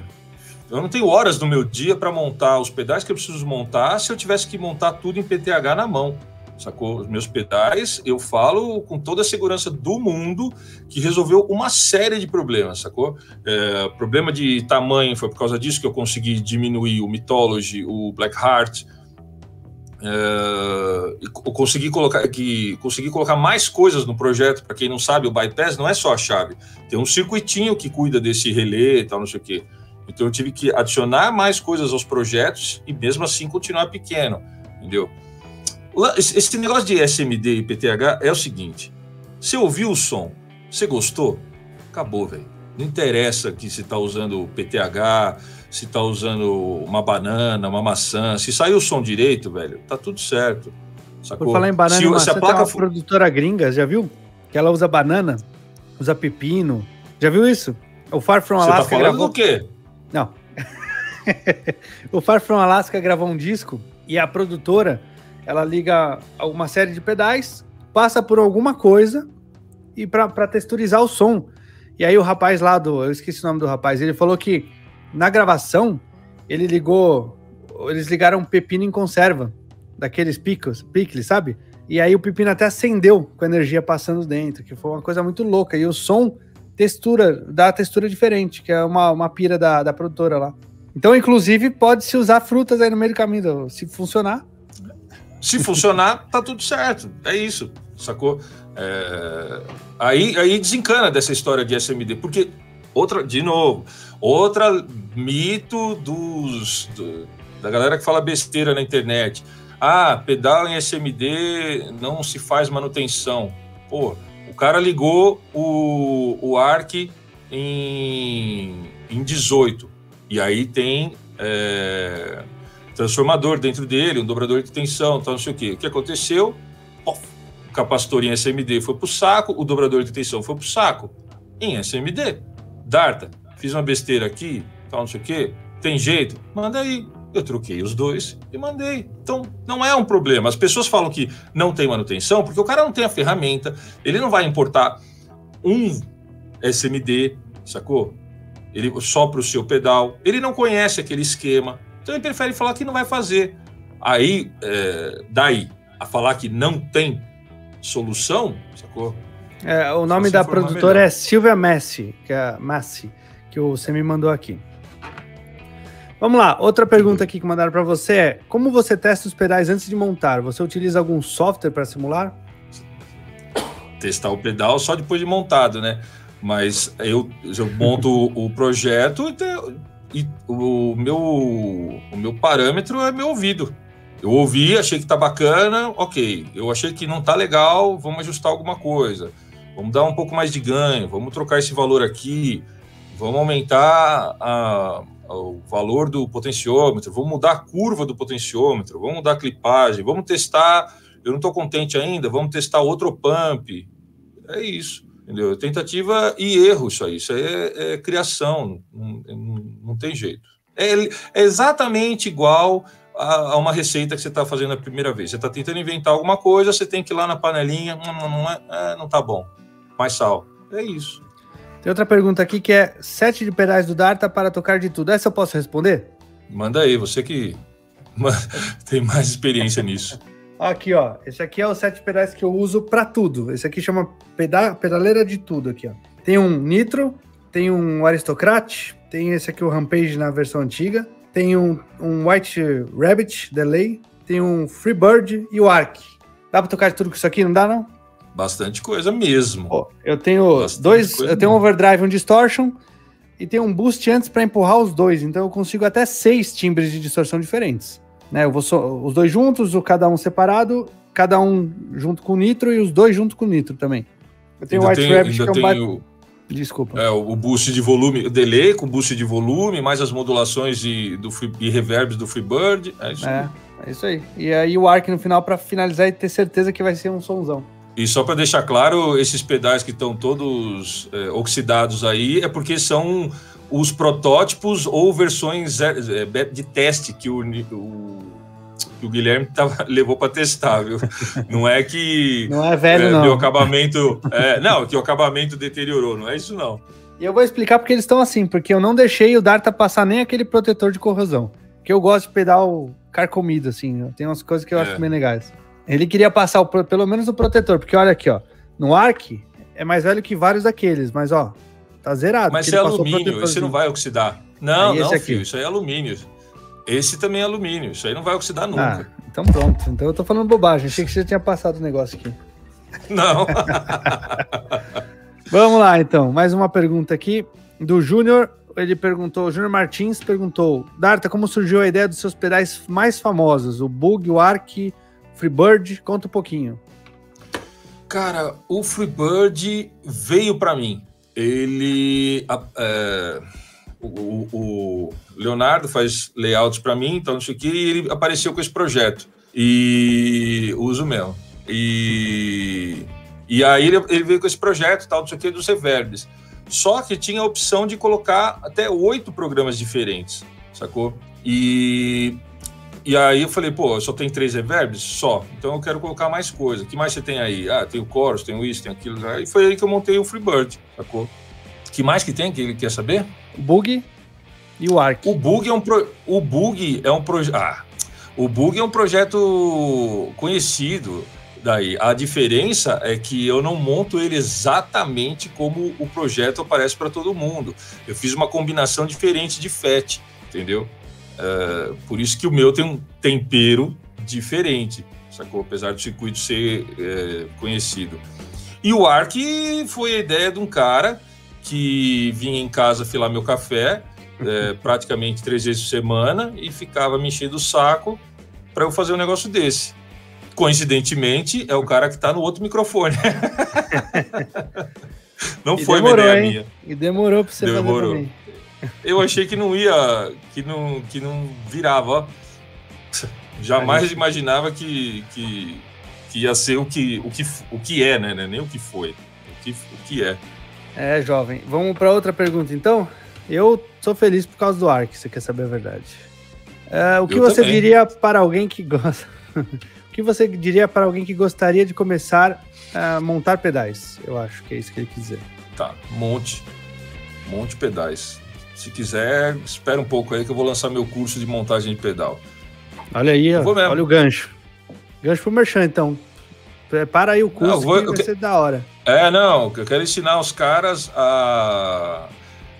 B: eu não tenho horas no meu dia para montar os pedais que eu preciso montar se eu tivesse que montar tudo em PTH na mão sacou? Os meus pedais, eu falo com toda a segurança do mundo que resolveu uma série de problemas, sacou? É, problema de tamanho foi por causa disso que eu consegui diminuir o Mythology, o Blackheart. É, eu consegui colocar que consegui colocar mais coisas no projeto. Para quem não sabe, o bypass não é só a chave, tem um circuitinho que cuida desse relé e tal, não sei o quê. Então eu tive que adicionar mais coisas aos projetos e mesmo assim continuar pequeno, entendeu? Esse negócio de SMD e PTH é o seguinte: você ouviu o som, você gostou? Acabou, velho. Não interessa que se está usando PTH, se está usando uma banana, uma maçã. Se saiu o som direito, velho, tá tudo certo.
A: Sacou? Por falar em banana se, maçã, se a placa for... produtora gringa, já viu? Que ela usa banana, usa pepino. Já viu isso? O Far From Alaska
B: Você tá falando gravou... do quê?
A: Não. o Far From Alaska gravou um disco e a produtora ela liga uma série de pedais, passa por alguma coisa e para texturizar o som. E aí o rapaz lá do, eu esqueci o nome do rapaz, ele falou que na gravação ele ligou, eles ligaram um pepino em conserva, daqueles picos, picles, sabe? E aí o pepino até acendeu com a energia passando dentro, que foi uma coisa muito louca. E o som textura, dá textura diferente, que é uma, uma pira da, da produtora lá. Então, inclusive, pode se usar frutas aí no meio do caminho, se funcionar.
B: Se funcionar, tá tudo certo. É isso, sacou? É... Aí, aí desencana dessa história de SMD, porque outra, de novo, outra mito dos do, da galera que fala besteira na internet. Ah, pedal em SMD não se faz manutenção. Pô, o cara ligou o, o ARC em, em 18 e aí tem é, transformador dentro dele, um dobrador de tensão, tal, não sei o quê. O que aconteceu? Pof, o capacitor em SMD foi para o saco, o dobrador de tensão foi para o saco. Em SMD. Darta, fiz uma besteira aqui, tal, não sei o quê. Tem jeito? Manda aí. Eu troquei os dois e mandei. Então, não é um problema. As pessoas falam que não tem manutenção porque o cara não tem a ferramenta, ele não vai importar um SMD, sacou? Ele só para o seu pedal, ele não conhece aquele esquema, então ele prefere falar que não vai fazer. Aí, é, daí, a falar que não tem solução, sacou?
A: É, o nome da produtora melhor. é Silvia Messi, que é Massi, que você me mandou aqui. Vamos lá, outra pergunta aqui que mandaram para você é: como você testa os pedais antes de montar? Você utiliza algum software para simular?
B: Testar o pedal só depois de montado, né? Mas eu, eu monto o projeto e o meu, o meu parâmetro é meu ouvido. Eu ouvi, achei que tá bacana, ok. Eu achei que não tá legal, vamos ajustar alguma coisa. Vamos dar um pouco mais de ganho, vamos trocar esse valor aqui, vamos aumentar a, a, o valor do potenciômetro, vamos mudar a curva do potenciômetro, vamos mudar a clipagem, vamos testar. Eu não estou contente ainda, vamos testar outro pump. É isso. Entendeu? Tentativa e erro, isso aí. Isso aí é, é criação, não, não, não, tem jeito. É, é exatamente igual a, a, uma receita que você está fazendo a primeira vez. Você está tentando inventar alguma coisa, você tem que ir lá na panelinha, não, não, não, é, não tá bom. Mais sal. É isso.
A: Tem outra pergunta aqui que é: sete de pedais do Darta para tocar de tudo. Essa eu posso responder?
B: Manda aí, você que tem mais experiência nisso.
A: Aqui, ó. Esse aqui é o sete pedais que eu uso para tudo. Esse aqui chama peda pedaleira de tudo aqui, ó. Tem um Nitro, tem um Aristocrat, tem esse aqui o Rampage na versão antiga, tem um, um White Rabbit Delay, tem um Freebird e o Arc. Dá para tocar de tudo com isso aqui, não dá não?
B: Bastante coisa mesmo.
A: eu tenho Bastante dois, eu tenho um overdrive, um distortion e tem um boost antes para empurrar os dois, então eu consigo até seis timbres de distorção diferentes. Né? Eu vou so, os dois juntos, o cada um separado, cada um junto com o Nitro e os dois junto com o Nitro também.
B: Eu tenho o White tem, Rabbit que é um
A: o... Desculpa.
B: É, o boost de volume, o delay com boost de volume, mais as modulações de, do free, e reverbs do Freebird. É isso,
A: é, é isso aí. E aí o arc no final para finalizar e ter certeza que vai ser um somzão.
B: E só para deixar claro, esses pedais que estão todos é, oxidados aí é porque são os protótipos ou versões é, é, de teste que o, o, que o Guilherme tava, levou para testar, viu? Não é que
A: não é velho é, não.
B: o acabamento, é, não, que o acabamento deteriorou, não é isso não.
A: E eu vou explicar porque eles estão assim, porque eu não deixei o Darta passar nem aquele protetor de corrosão, que eu gosto de pedal carcomido assim, tem umas coisas que eu é. acho bem legais. Ele queria passar o, pelo menos o protetor, porque olha aqui, ó, no Arc é mais velho que vários daqueles, mas ó, Tá zerado.
B: Mas isso é alumínio, esse não vai oxidar. Não, não, filho, isso aí é alumínio. Esse também é alumínio, isso aí não vai oxidar nunca.
A: Ah, então pronto. Então eu tô falando bobagem. Achei que você tinha passado o negócio aqui.
B: Não.
A: Vamos lá, então. Mais uma pergunta aqui do Júnior. Ele perguntou, Júnior Martins perguntou: Darta, como surgiu a ideia dos seus pedais mais famosos? O Bug, o Arc, Freebird? Conta um pouquinho.
B: Cara, o Freebird veio para mim ele é, o, o, Leonardo faz layouts para mim, então isso aqui e ele apareceu com esse projeto e uso mesmo. E, e aí ele, ele veio com esse projeto tal, isso aqui dos reverbs. Só que tinha a opção de colocar até oito programas diferentes, sacou? E e aí eu falei, pô, só tem três reverbs? Só. Então eu quero colocar mais coisa. O que mais você tem aí? Ah, tem o chorus, tem o isso, tem aquilo. E foi aí que eu montei o Freebird, sacou? O que mais que tem que ele quer saber?
A: O Bug e o Arc.
B: O Bug é um, pro... o bug é um projeto... Ah, o Bug é um projeto conhecido daí. A diferença é que eu não monto ele exatamente como o projeto aparece para todo mundo. Eu fiz uma combinação diferente de FET, entendeu? Uh, por isso que o meu tem um tempero diferente, sacou? Apesar do circuito ser é, conhecido. E o Arc foi a ideia de um cara que vinha em casa filar meu café é, praticamente três vezes por semana e ficava me enchendo o saco para eu fazer um negócio desse. Coincidentemente, é o cara que está no outro microfone. Não e foi
A: demorou,
B: uma ideia
A: hein?
B: minha.
A: E demorou para você demorou. fazer também.
B: Eu achei que não ia, que não, que não virava. Ó. Jamais gente... imaginava que, que, que ia ser o que, o que, o que é, né? Nem o que foi, o que, o que é.
A: É, jovem. Vamos para outra pergunta, então? Eu sou feliz por causa do Ark, você quer saber a verdade. É, o que Eu você também. diria para alguém que gosta... o que você diria para alguém que gostaria de começar a montar pedais? Eu acho que é isso que ele quis dizer.
B: Tá, monte. Monte pedais. Se quiser, espera um pouco aí que eu vou lançar meu curso de montagem de pedal.
A: Olha aí, ó, olha o gancho. Gancho pro Merchan, então. Prepara aí o curso não, vou, que vai que... ser da hora.
B: É, não, eu quero ensinar os caras a,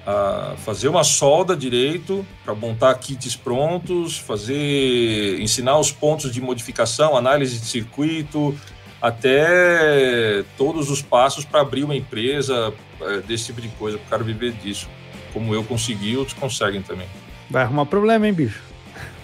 B: a fazer uma solda direito para montar kits prontos, fazer, ensinar os pontos de modificação, análise de circuito, até todos os passos para abrir uma empresa, é, desse tipo de coisa, para o cara viver disso como eu consegui, outros conseguem também.
A: Vai arrumar problema, hein, bicho?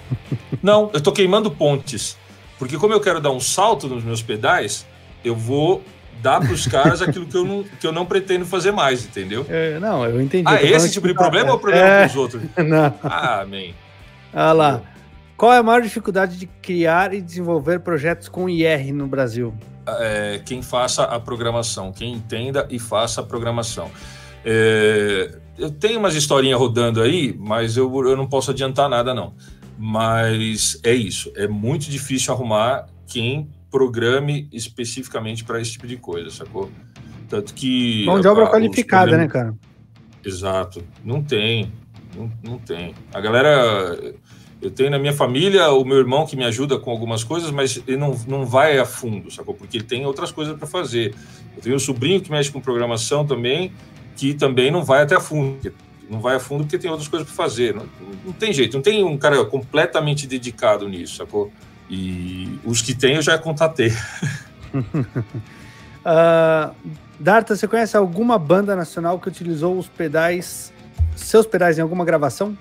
B: Não, eu tô queimando pontes. Porque como eu quero dar um salto nos meus pedais, eu vou dar para os caras aquilo que eu, não, que eu não pretendo fazer mais, entendeu?
A: É, não, eu entendi.
B: Ah, esse tipo de problema é, ou problema é... os outros?
A: Não.
B: Ah, amém.
A: Olha lá. Qual é a maior dificuldade de criar e desenvolver projetos com IR no Brasil?
B: É, quem faça a programação, quem entenda e faça a programação. É, eu tenho umas historinhas rodando aí, mas eu, eu não posso adiantar nada, não. Mas é isso. É muito difícil arrumar quem programe especificamente para esse tipo de coisa, sacou? Tanto que.
A: Mão de obra qualificada, problemas... né, cara?
B: Exato. Não tem. Não, não tem. A galera. Eu tenho na minha família o meu irmão que me ajuda com algumas coisas, mas ele não, não vai a fundo, sacou? Porque ele tem outras coisas para fazer. Eu tenho um sobrinho que mexe com programação também, que também não vai até a fundo. Não vai a fundo porque tem outras coisas para fazer. Não, não, tem jeito, não tem um cara completamente dedicado nisso, sacou? E os que tem eu já contatei.
A: uh, Darta, você conhece alguma banda nacional que utilizou os pedais, seus pedais em alguma gravação?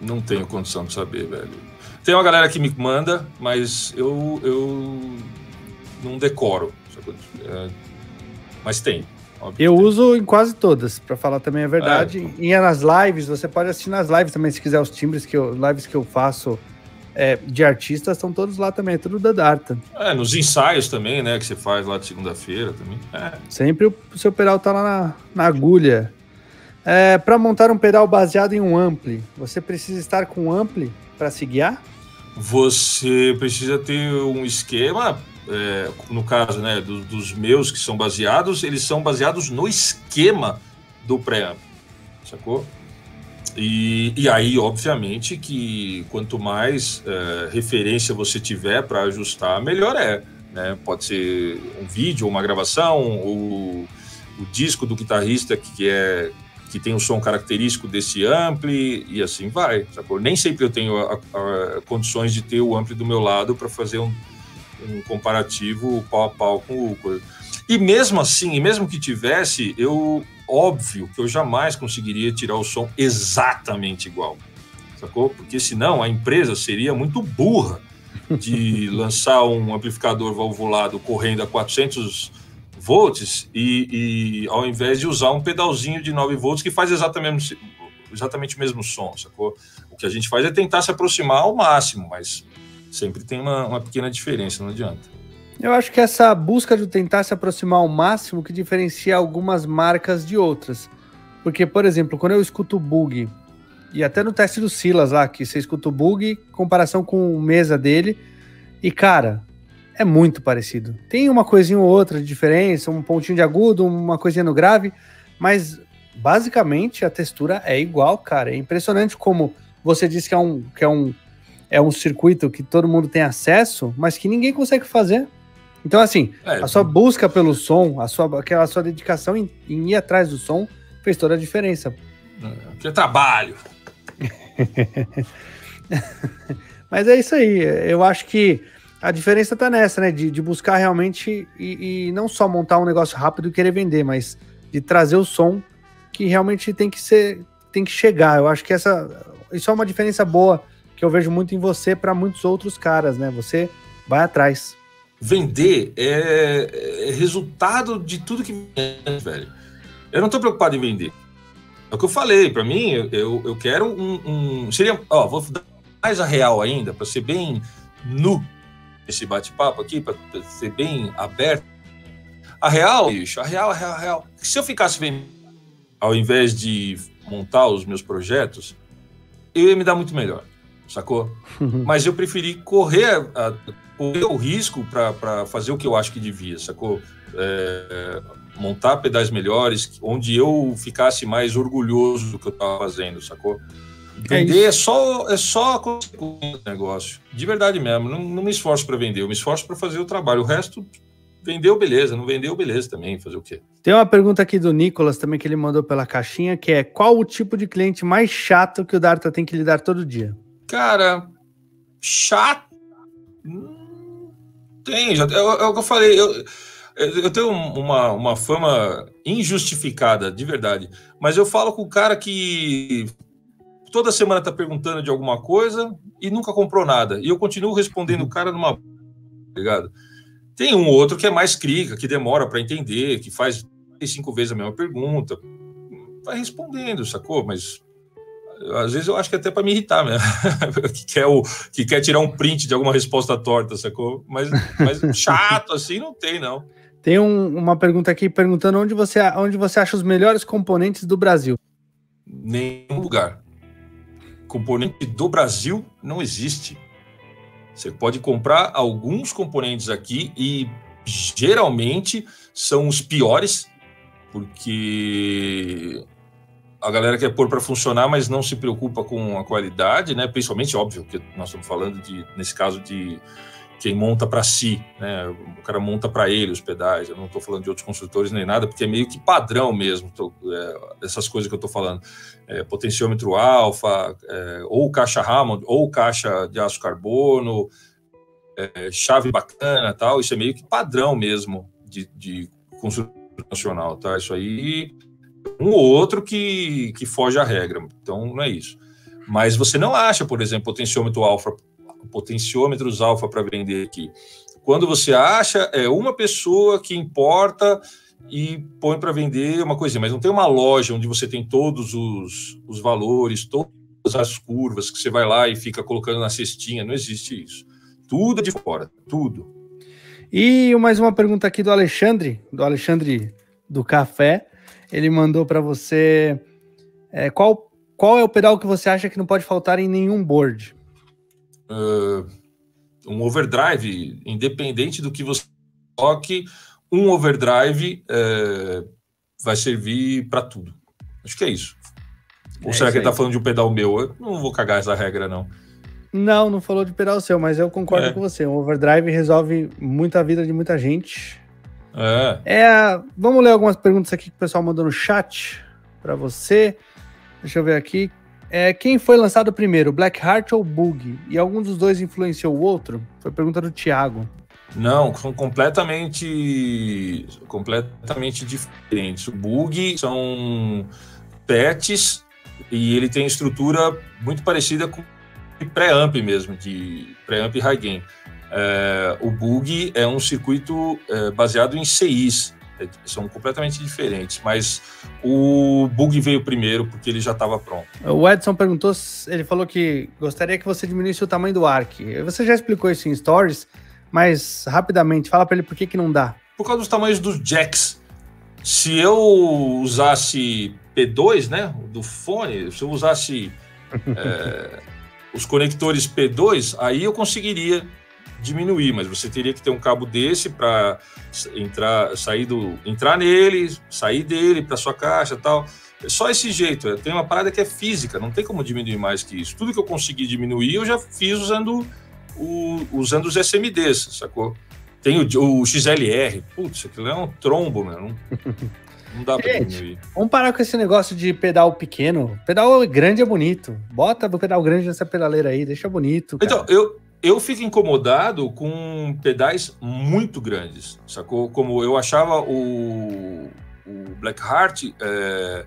B: Não tenho condição de saber, velho. Tem uma galera que me manda, mas eu, eu não decoro. É, mas tem.
A: Eu uso em quase todas, para falar também a verdade. É. E nas lives, você pode assistir nas lives também, se quiser, os timbres que eu, lives que eu faço é, de artistas estão todos lá também, é tudo da Darta.
B: É, nos ensaios também, né, que você faz lá de segunda-feira também. É.
A: Sempre o, seu pedal tá lá na, na agulha. É, para montar um pedal baseado em um ampli, você precisa estar com um ampli para se guiar?
B: Você precisa ter um esquema é, no caso né, do, dos meus que são baseados, eles são baseados no esquema do pré sacou? E, e aí, obviamente, que quanto mais é, referência você tiver para ajustar, melhor é. Né? Pode ser um vídeo, uma gravação, o, o disco do guitarrista que é que tem um som característico desse ampli e assim vai, sacou? Nem sempre eu tenho a, a, condições de ter o ampli do meu lado para fazer um, um comparativo pau a pau com o coisa. E mesmo assim, e mesmo que tivesse, eu óbvio que eu jamais conseguiria tirar o som exatamente igual, sacou? Porque senão a empresa seria muito burra de lançar um amplificador valvulado correndo a 400 volts e, e, ao invés de usar um pedalzinho de 9 volts que faz exatamente, exatamente o mesmo som, sacou? O que a gente faz é tentar se aproximar ao máximo, mas sempre tem uma, uma pequena diferença, não adianta.
A: Eu acho que essa busca de tentar se aproximar ao máximo que diferencia algumas marcas de outras. Porque, por exemplo, quando eu escuto bug, e até no teste do Silas lá, que você escuta o bug, comparação com o mesa dele, e cara, é muito parecido. Tem uma coisinha ou outra de diferença, um pontinho de agudo, uma coisinha no grave, mas basicamente a textura é igual, cara. É impressionante como você disse que é um, que é um é um circuito que todo mundo tem acesso, mas que ninguém consegue fazer. Então, assim, é, a sua busca pelo som, a sua, aquela sua dedicação em, em ir atrás do som fez toda a diferença.
B: Que trabalho.
A: mas é isso aí. Eu acho que a diferença tá nessa, né? De, de buscar realmente e, e, não só montar um negócio rápido e querer vender, mas de trazer o som que realmente tem que ser, tem que chegar. Eu acho que essa, isso é uma diferença boa que eu vejo muito em você para muitos outros caras, né? Você vai atrás.
B: Vender é, é resultado de tudo que velho. Eu não estou preocupado em vender. É o que eu falei, para mim, eu, eu quero um, um, Seria. Ó, vou dar mais a real ainda, para ser bem nu esse bate-papo aqui, para ser bem aberto. A real, bicho, a real, a real, a real. Se eu ficasse vendendo, ao invés de montar os meus projetos, eu ia me dar muito melhor sacou? Mas eu preferi correr, a, correr o risco para fazer o que eu acho que devia, sacou? É, montar pedais melhores, onde eu ficasse mais orgulhoso do que eu estava fazendo, sacou? Vender é, é, só é só o negócio, de verdade mesmo. Não, não me esforço para vender, eu me esforço para fazer o trabalho. O resto vendeu, beleza. Não vendeu, beleza também. Fazer o quê?
A: Tem uma pergunta aqui do Nicolas também que ele mandou pela caixinha, que é qual o tipo de cliente mais chato que o Darta tem que lidar todo dia?
B: Cara, chato. Tem, já, é, é, o que eu falei. Eu, eu tenho uma, uma fama injustificada, de verdade. Mas eu falo com o cara que toda semana tá perguntando de alguma coisa e nunca comprou nada. E eu continuo respondendo o cara numa. Tá ligado? Tem um outro que é mais crica, que demora para entender, que faz cinco vezes a mesma pergunta. Vai respondendo, sacou? Mas às vezes eu acho que até para me irritar mesmo, que, quer o, que quer tirar um print de alguma resposta torta, sacou? Mas, mas chato assim não tem, não.
A: Tem um, uma pergunta aqui perguntando onde você, onde você acha os melhores componentes do Brasil.
B: Nenhum lugar. Componente do Brasil não existe. Você pode comprar alguns componentes aqui e geralmente são os piores, porque a galera quer pôr para funcionar, mas não se preocupa com a qualidade, né? Principalmente, óbvio, que nós estamos falando de, nesse caso, de quem monta para si, né? O cara monta para ele os pedais. Eu não estou falando de outros construtores nem nada, porque é meio que padrão mesmo, tô, é, essas coisas que eu estou falando. É, potenciômetro alfa, é, ou caixa Hammond, ou caixa de aço carbono, é, chave bacana tal. Isso é meio que padrão mesmo de, de construção nacional, tá? Isso aí um ou outro que, que foge à regra. Então, não é isso. Mas você não acha, por exemplo, potenciômetro alfa, potenciômetros alfa para vender aqui. Quando você acha, é uma pessoa que importa e põe para vender uma coisinha, mas não tem uma loja onde você tem todos os, os valores, todas as curvas que você vai lá e fica colocando na cestinha, não existe isso. Tudo é de fora, tudo.
A: E mais uma pergunta aqui do Alexandre, do Alexandre do Café. Ele mandou para você é, qual, qual é o pedal que você acha que não pode faltar em nenhum board?
B: Uh, um overdrive, independente do que você toque, um overdrive é, vai servir para tudo. Acho que é isso. Ou é será que ele está falando de um pedal meu? Eu não vou cagar essa regra, não.
A: Não, não falou de pedal seu, mas eu concordo é. com você. Um overdrive resolve muita vida de muita gente. É. é. Vamos ler algumas perguntas aqui que o pessoal mandou no chat para você. Deixa eu ver aqui. É, quem foi lançado primeiro, Blackheart ou Bug? E algum dos dois influenciou o outro? Foi pergunta do Thiago.
B: Não, são completamente, completamente diferentes. O Bug são pets e ele tem estrutura muito parecida com pré-amp mesmo, de pré-amp high gain. É, o Bug é um circuito é, baseado em CIs, é, são completamente diferentes, mas o Bug veio primeiro porque ele já estava pronto.
A: O Edson perguntou, ele falou que gostaria que você diminuísse o tamanho do ARC. Você já explicou isso em stories, mas rapidamente, fala para ele por que, que não dá.
B: Por causa dos tamanhos dos jacks. Se eu usasse P2, né, do fone, se eu usasse é, os conectores P2, aí eu conseguiria diminuir, mas você teria que ter um cabo desse para entrar, sair do, entrar nele, sair dele para sua caixa, tal. É só esse jeito. É, tem uma parada que é física, não tem como diminuir mais que isso. Tudo que eu consegui diminuir, eu já fiz usando o, usando os SMDs, sacou? Tem o, o XLR, putz, aquilo é um trombo, mano. Não, não dá pra diminuir.
A: Vamos parar com esse negócio de pedal pequeno. Pedal grande é bonito. Bota o pedal grande nessa pedaleira aí, deixa bonito.
B: Cara. Então, eu, eu fico incomodado com pedais muito grandes, sacou? Como eu achava o, o Blackheart, é,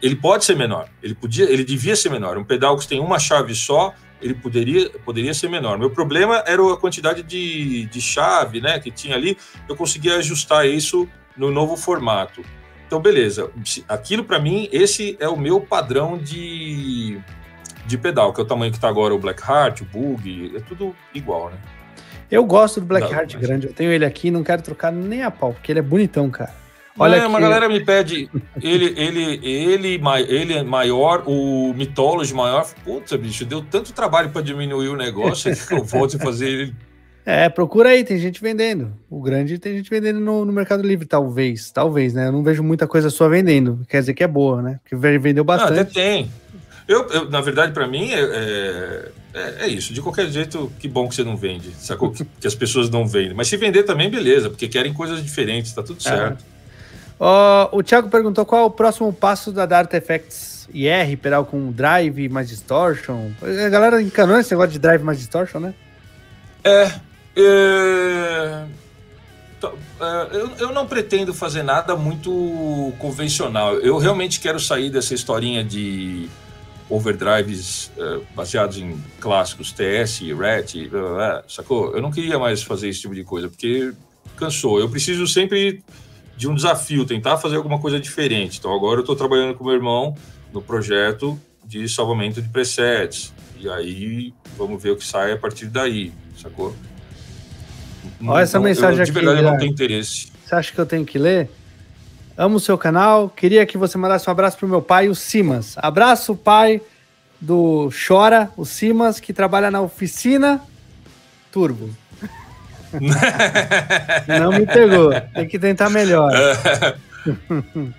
B: ele pode ser menor, ele podia, ele devia ser menor. Um pedal que tem uma chave só, ele poderia, poderia ser menor. Meu problema era a quantidade de, de chave né, que tinha ali, eu conseguia ajustar isso no novo formato. Então, beleza. Aquilo para mim, esse é o meu padrão de, de pedal, que é o tamanho que está agora o Blackheart, o Bug, é tudo igual, né?
A: Eu gosto do Blackheart grande, eu tenho ele aqui não quero trocar nem a pau, porque ele é bonitão, cara.
B: Olha é, uma galera me pede ele, ele, ele, ele é maior, o Mythology maior. Puta, bicho, deu tanto trabalho para diminuir o negócio que eu volto a fazer ele.
A: É, procura aí, tem gente vendendo. O grande tem gente vendendo no, no, Mercado Livre, talvez. Talvez, né? Eu não vejo muita coisa sua vendendo. Quer dizer que é boa, né? Porque vendeu bastante.
B: Ah, até tem. Eu, eu na verdade, para mim, é, é, é, é, isso. De qualquer jeito, que bom que você não vende. Sacou? que, que as pessoas não vendem. Mas se vender também, beleza, porque querem coisas diferentes, tá tudo é. certo.
A: Uh, o Thiago perguntou qual é o próximo passo da Dart Effects IR, pedal com drive mais distortion. A galera encanou esse negócio de drive mais distortion, né?
B: É. é... é eu, eu não pretendo fazer nada muito convencional. Eu realmente quero sair dessa historinha de overdrives uh, baseados em clássicos TS, RET, sacou? Eu não queria mais fazer esse tipo de coisa, porque cansou. Eu preciso sempre de um desafio, tentar fazer alguma coisa diferente. Então agora eu estou trabalhando com meu irmão no projeto de salvamento de presets. E aí vamos ver o que sai a partir daí, sacou?
A: Olha essa mensagem eu,
B: de aqui. De verdade, eu não tenho interesse.
A: Você acha que eu tenho que ler? Amo o seu canal. Queria que você mandasse um abraço pro meu pai, o Simas. Abraço, pai do Chora, o Simas, que trabalha na oficina Turbo. Não me pegou. Tem que tentar melhor.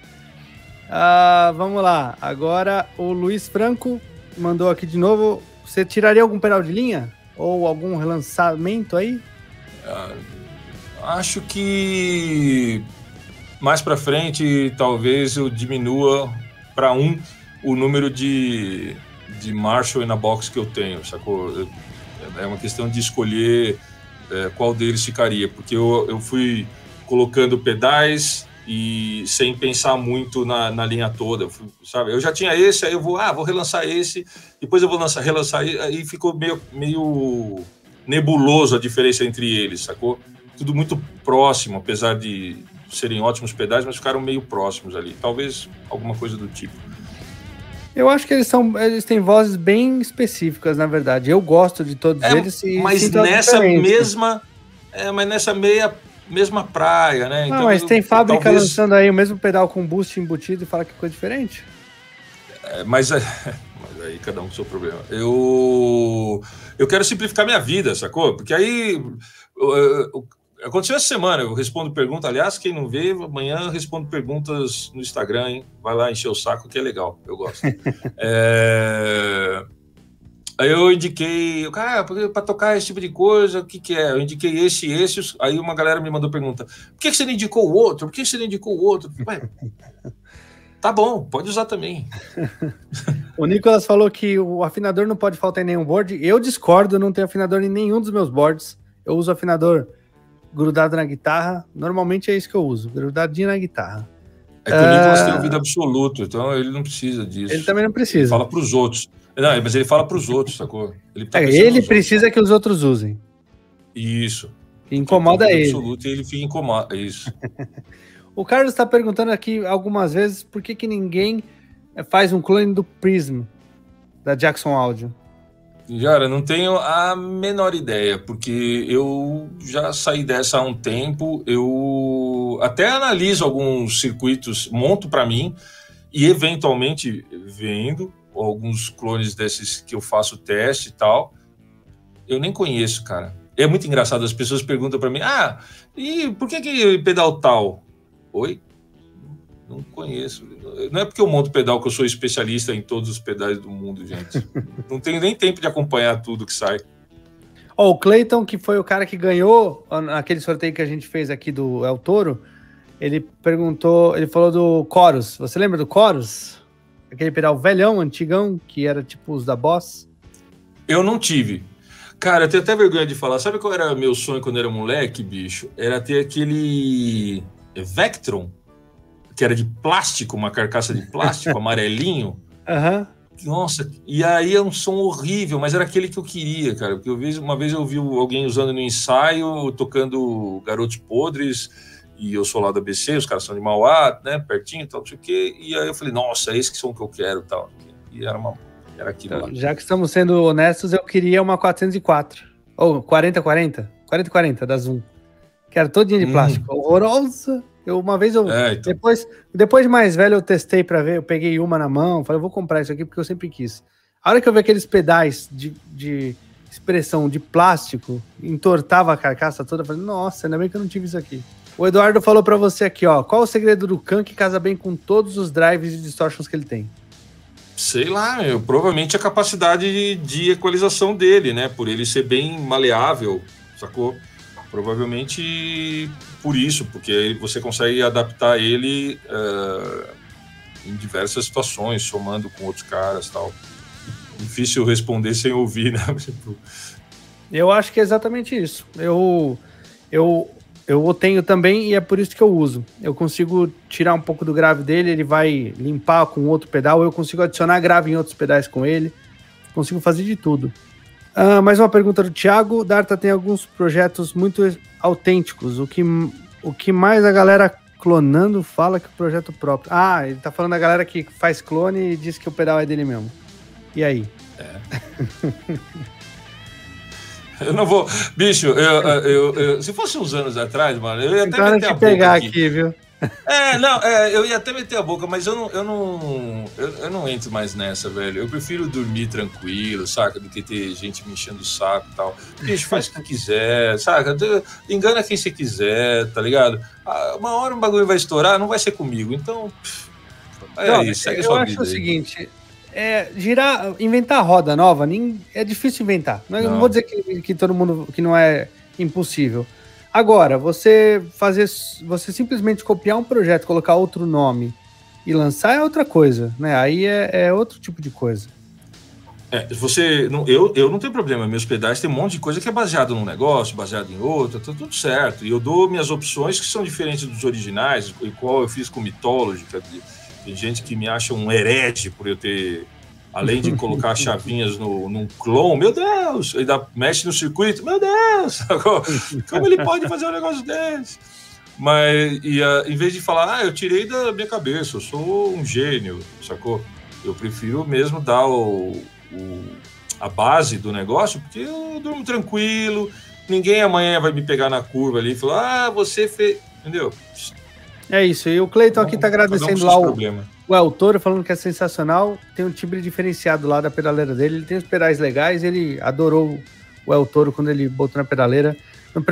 A: ah, vamos lá. Agora o Luiz Franco mandou aqui de novo. Você tiraria algum pedal de linha? Ou algum relançamento aí?
B: Ah, acho que mais para frente talvez eu diminua para um o número de, de Marshall na box que eu tenho, sacou? É uma questão de escolher é, qual deles ficaria, porque eu, eu fui colocando pedais e sem pensar muito na, na linha toda, fui, sabe? Eu já tinha esse, aí eu vou, ah, vou relançar esse, depois eu vou lançar, relançar, aí ficou meio, meio nebuloso a diferença entre eles, sacou? Tudo muito próximo, apesar de serem ótimos pedais, mas ficaram meio próximos ali. Talvez alguma coisa do tipo.
A: Eu acho que eles são, eles têm vozes bem específicas, na verdade. Eu gosto de todos
B: é,
A: eles.
B: E mas nessa mesma, é, mas nessa meia mesma praia, né?
A: Então, Não, mas tem fábrica talvez... lançando aí o mesmo pedal com boost embutido e fala que coisa diferente.
B: É, mas, é, mas aí cada um com o seu problema. Eu eu quero simplificar minha vida, sacou? Porque aí Aconteceu essa semana, eu respondo perguntas. Aliás, quem não vê, amanhã eu respondo perguntas no Instagram, hein? Vai lá encher o saco, que é legal, eu gosto. é... Aí eu indiquei, cara, ah, para tocar esse tipo de coisa, o que, que é? Eu indiquei esse e esse. Aí uma galera me mandou pergunta: por que, que você não indicou o outro? Por que você não indicou o outro? Ué, tá bom, pode usar também.
A: o Nicolas falou que o afinador não pode faltar em nenhum board. Eu discordo, não tenho afinador em nenhum dos meus boards. Eu uso afinador grudado na guitarra. Normalmente é isso que eu uso, grudadinho na guitarra.
B: É que o Nicolas tem ouvido absoluto, então ele não precisa disso.
A: Ele também não precisa. Ele
B: fala para os outros. Não, mas ele fala para os outros, sacou?
A: Ele, tá é, ele precisa outros. que os outros usem.
B: Isso.
A: Que incomoda ele.
B: Absoluto, e ele fica incomodado. Isso.
A: o Carlos está perguntando aqui algumas vezes por que, que ninguém faz um clone do Prism da Jackson Audio.
B: Cara, não tenho a menor ideia, porque eu já saí dessa há um tempo. Eu até analiso alguns circuitos, monto para mim e eventualmente vendo alguns clones desses que eu faço teste e tal. Eu nem conheço, cara. É muito engraçado, as pessoas perguntam para mim: "Ah, e por que que pedal tal?" Oi? Não conheço. Não é porque eu monto pedal que eu sou especialista em todos os pedais do mundo, gente. não tenho nem tempo de acompanhar tudo que sai.
A: Oh, o Clayton, que foi o cara que ganhou naquele sorteio que a gente fez aqui do El Toro, ele perguntou, ele falou do Chorus. Você lembra do Chorus? Aquele pedal velhão, antigão, que era tipo os da Boss?
B: Eu não tive. Cara, eu tenho até vergonha de falar. Sabe qual era meu sonho quando era moleque, bicho? Era ter aquele Vectron que era de plástico, uma carcaça de plástico amarelinho.
A: Uhum.
B: Nossa, e aí é um som horrível, mas era aquele que eu queria, cara. Porque eu vi, uma vez eu vi alguém usando no ensaio, tocando Garotos Podres, e eu sou lá da BC, os caras são de Mauá, né, pertinho, tal, não sei o quê. E aí eu falei, nossa, é esse que som que eu quero, tal. E era uma era aquilo
A: então, lá. Já que estamos sendo honestos, eu queria uma 404 ou 4040, 4040 da Zoom. Que era todinha de hum. plástico, horrorosa. Eu uma vez eu é, então. depois depois de mais velho eu testei para ver, eu peguei uma na mão, falei, vou comprar isso aqui porque eu sempre quis. A hora que eu vi aqueles pedais de, de expressão de plástico, entortava a carcaça toda, eu falei, nossa, ainda bem que eu não tive isso aqui. O Eduardo falou para você aqui, ó, qual o segredo do Khan que casa bem com todos os drives e distortions que ele tem?
B: Sei lá, eu, provavelmente a capacidade de, de equalização dele, né? Por ele ser bem maleável, sacou? Provavelmente por isso, porque você consegue adaptar ele uh, em diversas situações, somando com outros caras tal. Difícil responder sem ouvir, né?
A: eu acho que é exatamente isso. Eu, eu, eu tenho também e é por isso que eu uso. Eu consigo tirar um pouco do grave dele, ele vai limpar com outro pedal, eu consigo adicionar grave em outros pedais com ele, consigo fazer de tudo. Uh, mais uma pergunta do Thiago. Darta tem alguns projetos muito autênticos. O que, o que mais a galera clonando fala que o projeto próprio. Ah, ele tá falando da galera que faz clone e diz que o pedal é dele mesmo. E aí? É.
B: eu não vou. Bicho, eu, eu, eu, se fosse uns anos atrás, mano, eu ia até
A: então, meter a pegar aqui. aqui, viu?
B: É, não, é, eu ia até meter a boca, mas eu não, eu não, eu, eu, não entro mais nessa, velho. Eu prefiro dormir tranquilo, saca? Do que ter gente me enchendo o saco e tal. Bicho, faz o que quiser, saca? Engana quem você quiser, tá ligado? Ah, uma hora um bagulho vai estourar, não vai ser comigo. Então,
A: é não, isso, segue a sua vida. Eu acho o seguinte, é, girar, inventar roda nova, nem, é difícil inventar. Não, não. não vou dizer que, que todo mundo, que não é impossível. Agora, você fazer, você simplesmente copiar um projeto, colocar outro nome e lançar é outra coisa, né? Aí é, é outro tipo de coisa.
B: É, você, não, eu, eu não tenho problema. Meus pedais tem um monte de coisa que é baseado num negócio, baseado em outro, tá tudo certo. E eu dou minhas opções que são diferentes dos originais, igual eu fiz com Mythology. Tem gente que me acha um herege por eu ter além de colocar chavinhas no, num clone, meu Deus, ainda mexe no circuito, meu Deus, como ele pode fazer um negócio desse? Mas ia, em vez de falar, ah, eu tirei da minha cabeça, eu sou um gênio, sacou? Eu prefiro mesmo dar o, o a base do negócio, porque eu durmo tranquilo, ninguém amanhã vai me pegar na curva ali e falar, ah, você fez. Entendeu?
A: É isso. E o Cleiton aqui tá agradecendo lá o, o El Toro, falando que é sensacional. Tem um timbre diferenciado lá da pedaleira dele. Ele tem os pedais legais. Ele adorou o El Toro quando ele botou na pedaleira.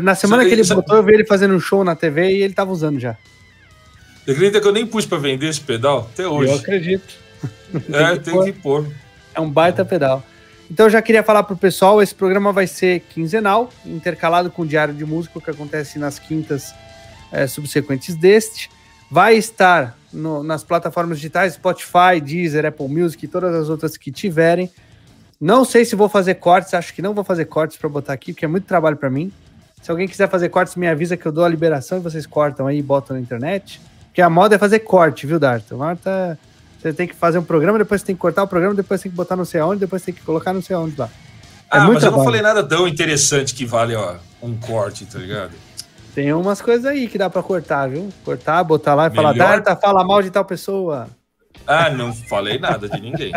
A: Na semana que ele botou, eu vi ele fazendo um show na TV e ele tava usando já.
B: Você acredita que eu nem pus para vender esse pedal até hoje?
A: Eu acredito.
B: É, tem, tem que pôr.
A: É um baita pedal. Então eu já queria falar pro pessoal, esse programa vai ser quinzenal, intercalado com o Diário de Música, que acontece nas quintas é, subsequentes deste. Vai estar no, nas plataformas digitais, Spotify, Deezer, Apple Music e todas as outras que tiverem. Não sei se vou fazer cortes, acho que não vou fazer cortes para botar aqui, porque é muito trabalho para mim. Se alguém quiser fazer cortes, me avisa que eu dou a liberação e vocês cortam aí e botam na internet. Porque a moda é fazer corte, viu, Darto? Marta você tem que fazer um programa, depois você tem que cortar o programa, depois tem que botar não sei aonde, depois tem que colocar não sei aonde lá.
B: É ah, mas eu não falei nada tão interessante que vale ó, um corte, tá ligado?
A: Tem umas coisas aí que dá pra cortar, viu? Cortar, botar lá e Melhor... falar, Darta, fala mal de tal pessoa.
B: Ah, não falei nada de ninguém.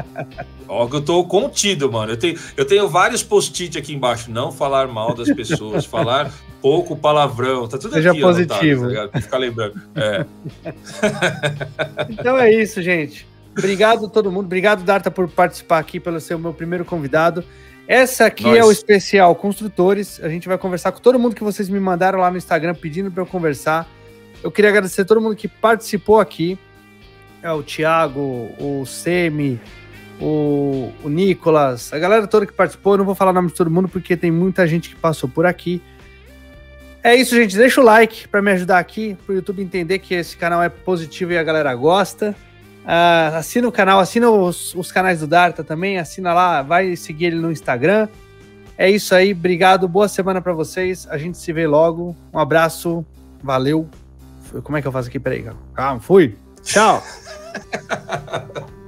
B: Ó, que eu tô contido, mano. Eu tenho, eu tenho vários post-it aqui embaixo. Não falar mal das pessoas, falar pouco palavrão. Tá tudo
A: Seja aqui, positivo.
B: Anotado, tá ficar lembrando. É.
A: então é isso, gente. Obrigado a todo mundo. Obrigado, Darta, por participar aqui, pelo ser o meu primeiro convidado. Essa aqui Nós. é o especial Construtores. A gente vai conversar com todo mundo que vocês me mandaram lá no Instagram pedindo para eu conversar. Eu queria agradecer a todo mundo que participou aqui. É o Thiago, o Semi, o, o Nicolas, a galera toda que participou. Eu não vou falar o nome de todo mundo porque tem muita gente que passou por aqui. É isso, gente. Deixa o like para me ajudar aqui, para o YouTube entender que esse canal é positivo e a galera gosta. Uh, assina o canal, assina os, os, canais do Darta também, assina lá, vai seguir ele no Instagram. É isso aí, obrigado, boa semana para vocês. A gente se vê logo. Um abraço, valeu. Como é que eu faço aqui? Peraí, calma, fui. Tchau.